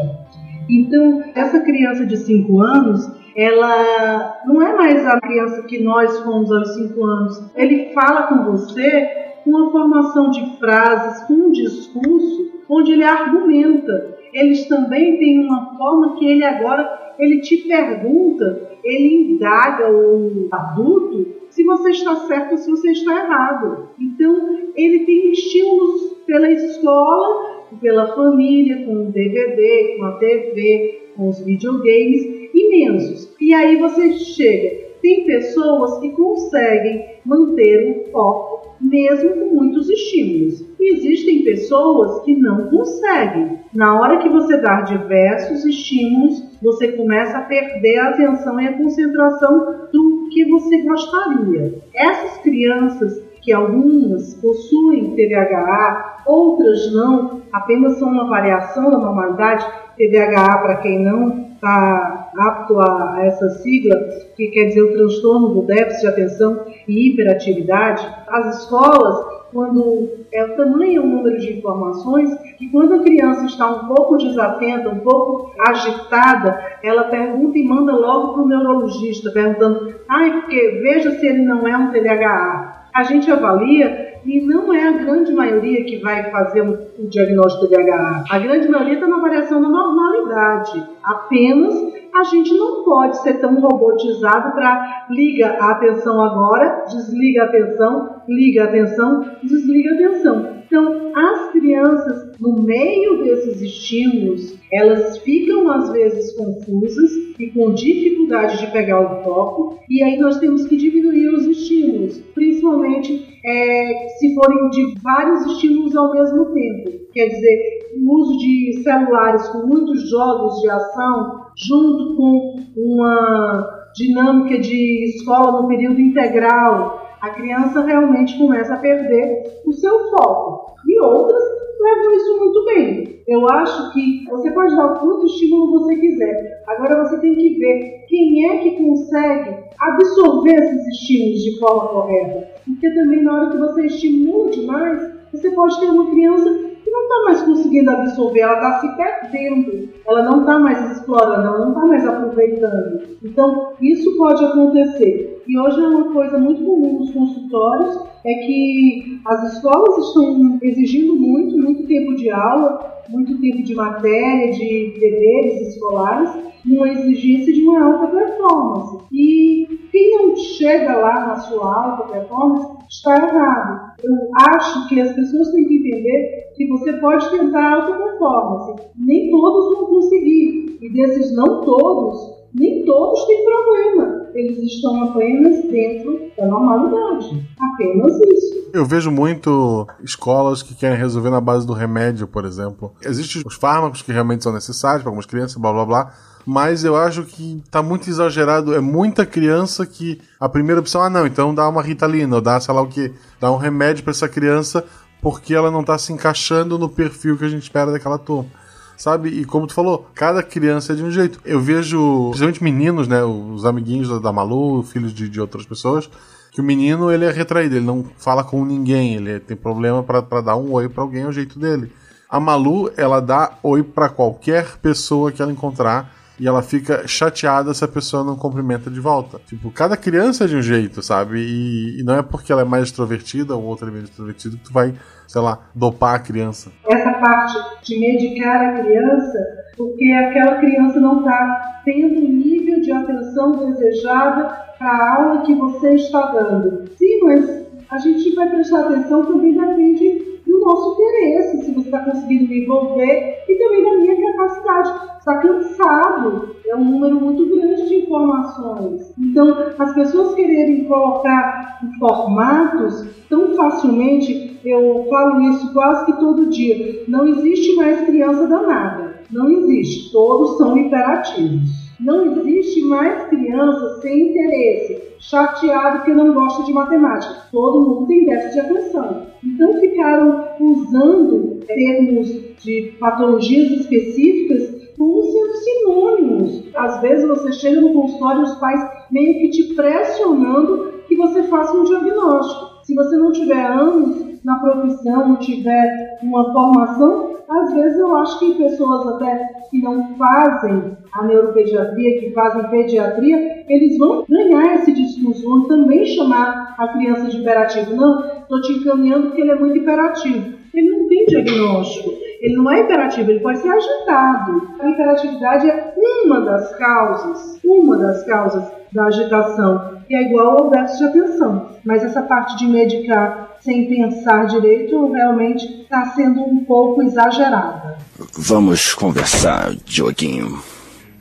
Então, essa criança de 5 anos, ela não é mais a criança que nós fomos aos 5 anos. Ele fala com você com uma formação de frases, com um discurso onde ele argumenta. Eles também têm uma forma que ele agora ele te pergunta, ele indaga o adulto se você está certo ou se você está errado. Então, ele tem estímulos pela escola, pela família, com o DVD, com a TV, com os videogames imensos. E aí você chega. Tem pessoas que conseguem manter o foco mesmo com muitos estímulos. E existem pessoas que não conseguem. Na hora que você dá diversos estímulos, você começa a perder a atenção e a concentração do que você gostaria. Essas crianças que algumas possuem TDAH, outras não, apenas são uma variação da normalidade. TDAH, para quem não está apto a, a, essa sigla, que quer dizer o transtorno do déficit de atenção e hiperatividade, as escolas, quando é o tamanho o número de informações, que quando a criança está um pouco desatenta, um pouco agitada, ela pergunta e manda logo para o neurologista, perguntando, ai, ah, porque veja se ele não é um TDAH. A gente avalia e não é a grande maioria que vai fazer o diagnóstico de TDAH. A grande maioria está na variação da normalidade. Apenas a gente não pode ser tão robotizado para liga a atenção agora, desliga a atenção, liga a atenção, desliga a atenção. Então, as crianças, no meio desses estímulos, elas ficam às vezes confusas e com dificuldade de pegar o foco, e aí nós temos que diminuir os estímulos, principalmente é, se forem de vários estímulos ao mesmo tempo. Quer dizer, o uso de celulares com muitos jogos de ação, junto com uma dinâmica de escola no período integral, a criança realmente começa a perder o seu foco. E outras levam isso muito bem. Eu acho que você pode dar quanto estímulo você quiser. Agora você tem que ver quem é que consegue absorver esses estímulos de forma correta. Porque também na hora que você estimula demais, você pode ter uma criança não está mais conseguindo absorver, ela está se perdendo, ela não está mais explorando, ela não está mais aproveitando. Então, isso pode acontecer. E hoje é uma coisa muito comum nos consultórios, é que as escolas estão exigindo muito, muito tempo de aula, muito tempo de matéria, de deveres escolares, uma exigência de uma alta performance. E quem não chega lá na sua alta performance está errado. Eu acho que as pessoas têm que entender que você pode tentar alta performance. Nem todos vão conseguir. E desses não todos, nem todos têm problema. Eles estão apenas dentro da normalidade. Apenas isso. Eu vejo muito escolas que querem resolver na base do remédio, por exemplo. Existem os fármacos que realmente são necessários para algumas crianças, blá blá blá. Mas eu acho que tá muito exagerado. É muita criança que a primeira opção, ah, não, então dá uma ritalina, ou dá, sei lá o que, dá um remédio para essa criança porque ela não tá se encaixando no perfil que a gente espera daquela turma sabe? E como tu falou, cada criança é de um jeito. Eu vejo, principalmente meninos, né? Os amiguinhos da, Malu, filhos de, de outras pessoas, que o menino ele é retraído, ele não fala com ninguém, ele tem problema para dar um oi para alguém é o jeito dele. A Malu, ela dá oi para qualquer pessoa que ela encontrar e ela fica chateada se a pessoa não cumprimenta de volta. Tipo, cada criança é de um jeito, sabe? E, e não é porque ela é mais extrovertida ou outra é menos extrovertida que tu vai, sei lá, dopar a criança. Essa parte de medicar a criança, porque aquela criança não está tendo o nível de atenção desejada para a aula que você está dando. Sim, mas a gente vai prestar atenção também depende do nosso interesse, se você está conseguindo me envolver e também da minha capacidade. Está cansado, é um número muito grande de informações. Então, as pessoas quererem colocar formatos tão facilmente, eu falo isso quase que todo dia, não existe mais criança danada. Não existe, todos são imperativos. Não existe mais criança sem interesse, chateado que não gosta de matemática. Todo mundo tem déficit de atenção. Então ficaram usando termos de patologias específicas como sendo sinônimos. Às vezes você chega no consultório e os pais meio que te pressionando que você faça um diagnóstico. Se você não tiver anos na profissão, não tiver uma formação, às vezes eu acho que pessoas até que não fazem a neuropediatria, que fazem pediatria, eles vão ganhar esse discurso, vão também chamar a criança de hiperativo. Não, estou te encaminhando porque ele é muito hiperativo. Ele não tem diagnóstico, ele não é hiperativo, ele pode ser agitado. A hiperatividade é uma das causas, uma das causas da agitação, é igual ao déficit de atenção. Mas essa parte de medicar sem pensar direito realmente está sendo um pouco exagerada. Vamos conversar, Dioguinho.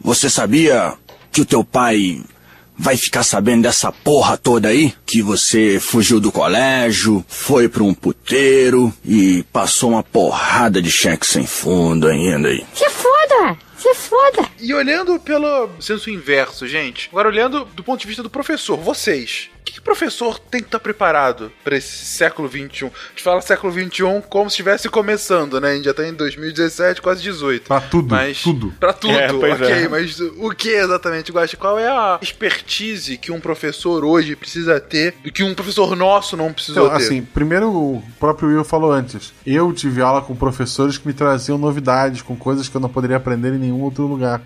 Você sabia que o teu pai vai ficar sabendo dessa porra toda aí? Que você fugiu do colégio, foi para um puteiro e passou uma porrada de cheque sem fundo ainda aí. Se foda! Se foda! E olhando pelo senso inverso, gente, agora olhando do ponto de vista do professor, vocês, que, que o professor tem que estar preparado para esse século XXI? A gente fala século XXI como se estivesse começando, né? A gente já tá em 2017, quase 18. Pra tudo, mas, tudo. Pra tudo, É, ok. é. Mas o que exatamente, Guaxa? Qual é a expertise que um professor hoje precisa ter e que um professor nosso não precisou Então, ter? assim, primeiro o próprio Will falou antes. Eu tive aula com professores que me traziam novidades, com coisas que eu não poderia aprender em nenhum outro lugar.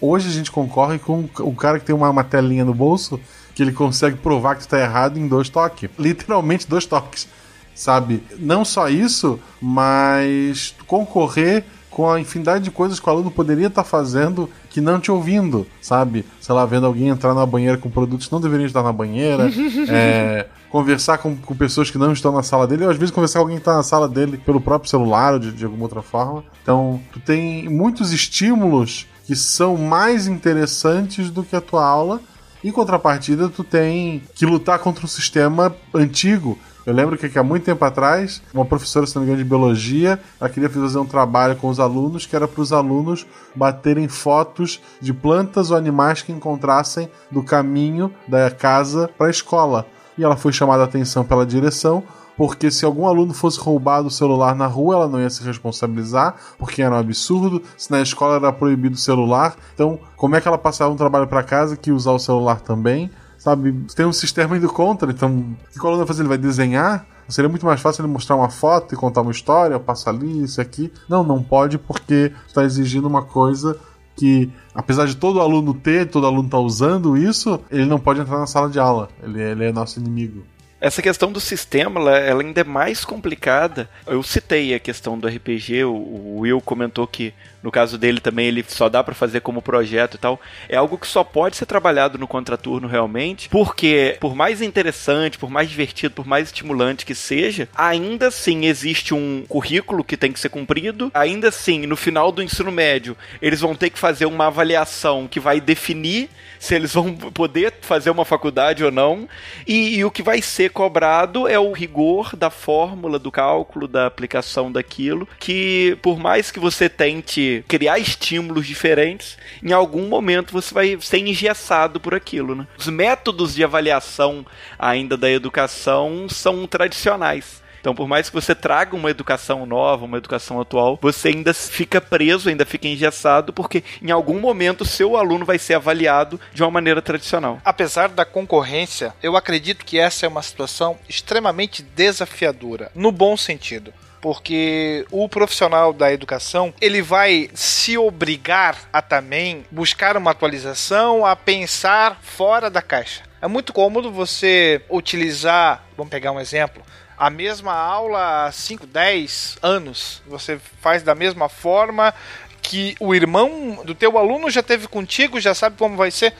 Hoje a gente concorre com o cara que tem uma, uma telinha no bolso que ele consegue provar que está errado em dois toques. Literalmente dois toques. Sabe? Não só isso, mas concorrer com a infinidade de coisas que o aluno poderia estar fazendo que não te ouvindo, sabe? Sei lá, vendo alguém entrar na banheira com produtos que não deveriam estar na banheira, é, conversar com, com pessoas que não estão na sala dele, ou às vezes conversar com alguém que está na sala dele pelo próprio celular ou de, de alguma outra forma. Então, tu tem muitos estímulos que são mais interessantes do que a tua aula. Em contrapartida, tu tem que lutar contra um sistema antigo. Eu lembro que, há muito tempo atrás, uma professora, se não me engano, de biologia, ela queria fazer um trabalho com os alunos que era para os alunos baterem fotos de plantas ou animais que encontrassem do caminho da casa para a escola. E ela foi chamada a atenção pela direção, porque se algum aluno fosse roubado o celular na rua, ela não ia se responsabilizar, porque era um absurdo. Se na escola era proibido o celular, então como é que ela passava um trabalho para casa que usar o celular também? Sabe, tem um sistema indo contra, então o que o aluno vai fazer? Ele vai desenhar? Seria muito mais fácil ele mostrar uma foto e contar uma história, passa ali, isso aqui. Não, não pode porque está exigindo uma coisa que, apesar de todo aluno ter, todo aluno tá usando isso, ele não pode entrar na sala de aula. Ele, ele é nosso inimigo. Essa questão do sistema, ela, ela, ainda é mais complicada. Eu citei a questão do RPG, o, o Will comentou que no caso dele também ele só dá para fazer como projeto e tal. É algo que só pode ser trabalhado no contraturno realmente, porque por mais interessante, por mais divertido, por mais estimulante que seja, ainda assim existe um currículo que tem que ser cumprido. Ainda assim, no final do ensino médio, eles vão ter que fazer uma avaliação que vai definir se eles vão poder fazer uma faculdade ou não. E, e o que vai ser cobrado é o rigor da fórmula, do cálculo, da aplicação daquilo, que por mais que você tente criar estímulos diferentes, em algum momento você vai ser engessado por aquilo. Né? Os métodos de avaliação ainda da educação são tradicionais. Então, por mais que você traga uma educação nova, uma educação atual, você ainda fica preso, ainda fica engessado, porque em algum momento seu aluno vai ser avaliado de uma maneira tradicional. Apesar da concorrência, eu acredito que essa é uma situação extremamente desafiadora, no bom sentido porque o profissional da educação ele vai se obrigar a também buscar uma atualização, a pensar fora da caixa. É muito cômodo você utilizar, vamos pegar um exemplo, a mesma aula há 5, 10 anos. Você faz da mesma forma que o irmão do teu aluno já teve contigo, já sabe como vai ser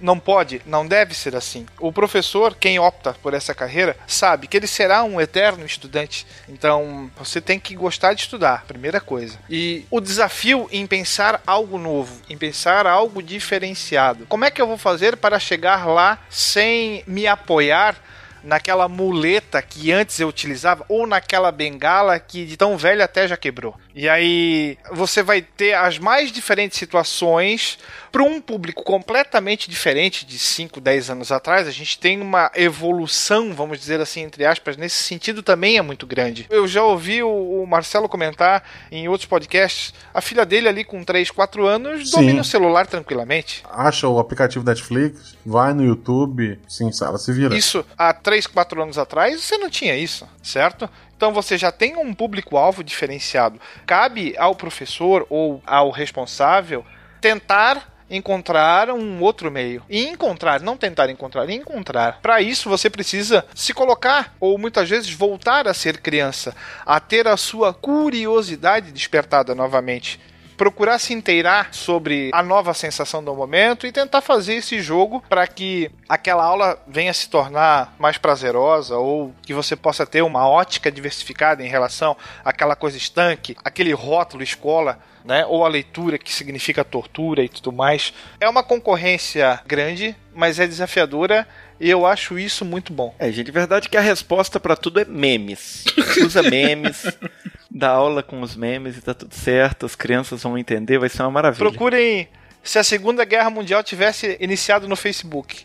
não pode, não deve ser assim. O professor, quem opta por essa carreira, sabe que ele será um eterno estudante. Então, você tem que gostar de estudar, primeira coisa. E o desafio em pensar algo novo, em pensar algo diferenciado. Como é que eu vou fazer para chegar lá sem me apoiar naquela muleta que antes eu utilizava ou naquela bengala que de tão velha até já quebrou. E aí você vai ter as mais diferentes situações para um público completamente diferente de 5, 10 anos atrás. A gente tem uma evolução, vamos dizer assim, entre aspas, nesse sentido também é muito grande. Eu já ouvi o, Marcelo comentar em outros podcasts, a filha dele ali com 3, 4 anos sim. domina o celular tranquilamente. Acha o aplicativo Netflix, vai no YouTube, sim, ela se vira. Isso há 3, 4 anos atrás você não tinha isso, certo? Então você já tem um público-alvo diferenciado. Cabe ao professor ou ao responsável tentar encontrar um outro meio. E encontrar, não tentar encontrar, encontrar. Para isso você precisa se colocar ou muitas vezes voltar a ser criança, a ter a sua curiosidade despertada novamente procurar se inteirar sobre a nova sensação do momento e tentar fazer esse jogo para que aquela aula venha se tornar mais prazerosa ou que você possa ter uma ótica diversificada em relação àquela coisa estanque, aquele rótulo escola. Né? Ou a leitura que significa tortura e tudo mais. É uma concorrência grande, mas é desafiadora e eu acho isso muito bom. É, gente, verdade é que a resposta para tudo é memes. Usa memes, dá aula com os memes e tá tudo certo, as crianças vão entender, vai ser uma maravilha. Procurem se a Segunda Guerra Mundial tivesse iniciado no Facebook.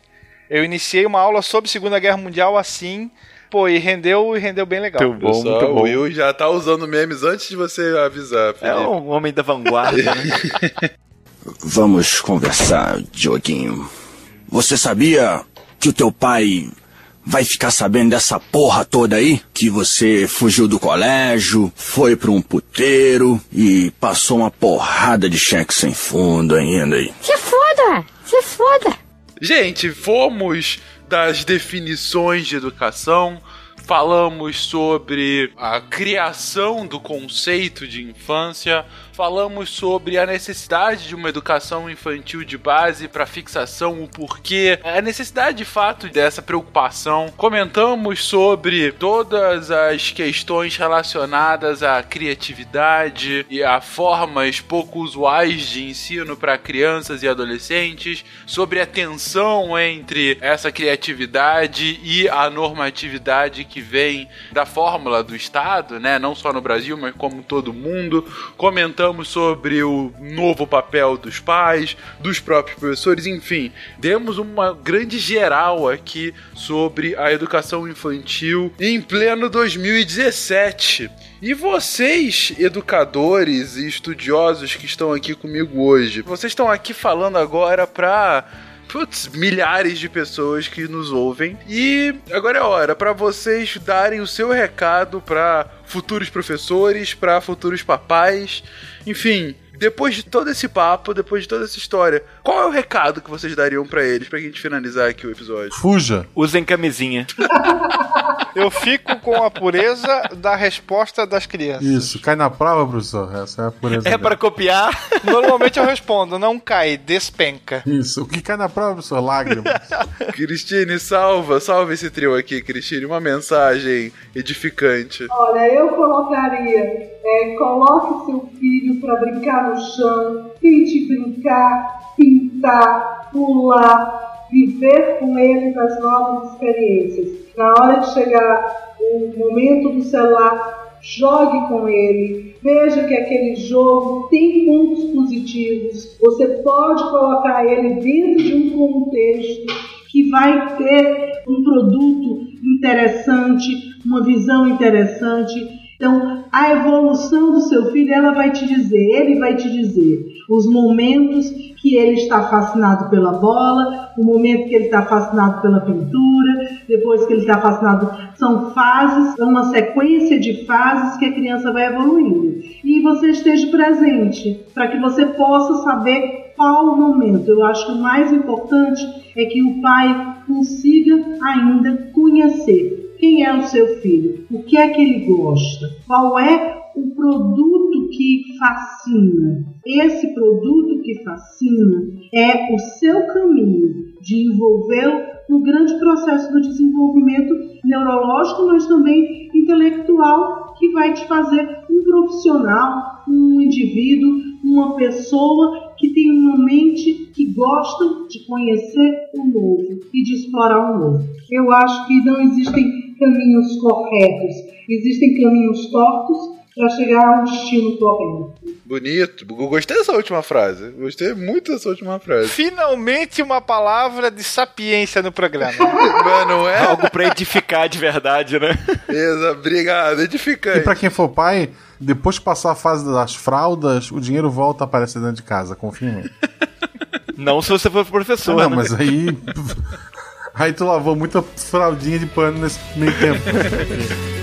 Eu iniciei uma aula sobre Segunda Guerra Mundial assim, pô, e rendeu, e rendeu bem legal. Muito bom, Pessoal, muito bom. O Will já tá usando memes antes de você avisar. Felipe. É um homem da vanguarda, né? Vamos conversar, Dioguinho. Você sabia que o teu pai vai ficar sabendo dessa porra toda aí? Que você fugiu do colégio, foi pra um puteiro e passou uma porrada de cheque sem fundo ainda aí. Se foda! Se foda! Gente, fomos das definições de educação, falamos sobre a criação do conceito de infância, falamos sobre a necessidade de uma educação infantil de base para fixação, o porquê, a necessidade de fato dessa preocupação. Comentamos sobre todas as questões relacionadas à criatividade e a formas pouco usuais de ensino para crianças e adolescentes, sobre a tensão entre essa criatividade e a normatividade que vem da fórmula do Estado, né? Não só no Brasil, mas como todo mundo. Comentamos comentamos sobre o novo papel dos pais, dos próprios professores, enfim, demos uma grande geral aqui sobre a educação infantil em pleno 2017. E vocês, educadores e estudiosos que estão aqui comigo hoje, vocês estão aqui falando agora para putz, milhares de pessoas que nos ouvem. E agora é hora para vocês darem o seu recado para futuros professores, para futuros papais, enfim, depois de todo esse papo, depois de toda essa história, qual é o recado que vocês dariam para eles pra gente finalizar aqui o episódio? Fuja. Usem camisinha. Eu fico com a pureza da resposta das crianças. Isso, cai na prova, professor. Essa é a pureza. É pra copiar. Normalmente eu respondo, não cai, despenca. Isso, o que cai na prova, professor? Lágrimas. Cristine, salva, salva esse trio aqui, Cristine, uma mensagem edificante. Olha, eu colocaria, é, coloque seu filho para brincar no chão, tente brincar, pintar, pular, viver com ele as novas experiências. Na hora de chegar o momento do celular, jogue com ele, veja que aquele jogo tem pontos positivos, você pode colocar ele dentro de um contexto que vai ter um produto interessante, uma visão interessante. Então, a evolução do seu filho, ela vai te dizer, ele vai te dizer os momentos que ele está fascinado pela bola, o momento que ele está fascinado pela pintura, depois que ele está fascinado. São fases, é uma sequência de fases que a criança vai evoluindo. E você esteja presente, para que você possa saber qual o momento. Eu acho que o mais importante é que o pai consiga ainda conhecer quem é o seu filho, o que é que ele gosta, qual é o produto que fascina. Esse produto que fascina é o seu caminho de envolvê-lo no grande processo do desenvolvimento neurológico, mas também intelectual, que vai te fazer um profissional, um indivíduo, uma pessoa que tem uma mente que gosta de conhecer o novo e de explorar o novo. Eu acho que não existem caminhos corretos, existem caminhos tortos para chegar a um destino correto. Bonito. Gostei dessa última frase. Gostei muito dessa última frase. Finalmente uma palavra de sapiência no programa. Mas não é? Algo pra edificar de verdade, né? Beleza, obrigado. Edificante. E pra quem for pai, depois que passar a fase das fraldas, o dinheiro volta a aparecer dentro de casa, mim. Não se você for professor, não, né? mas aí. Aí tu lavou muita fraldinha de pano nesse meio tempo.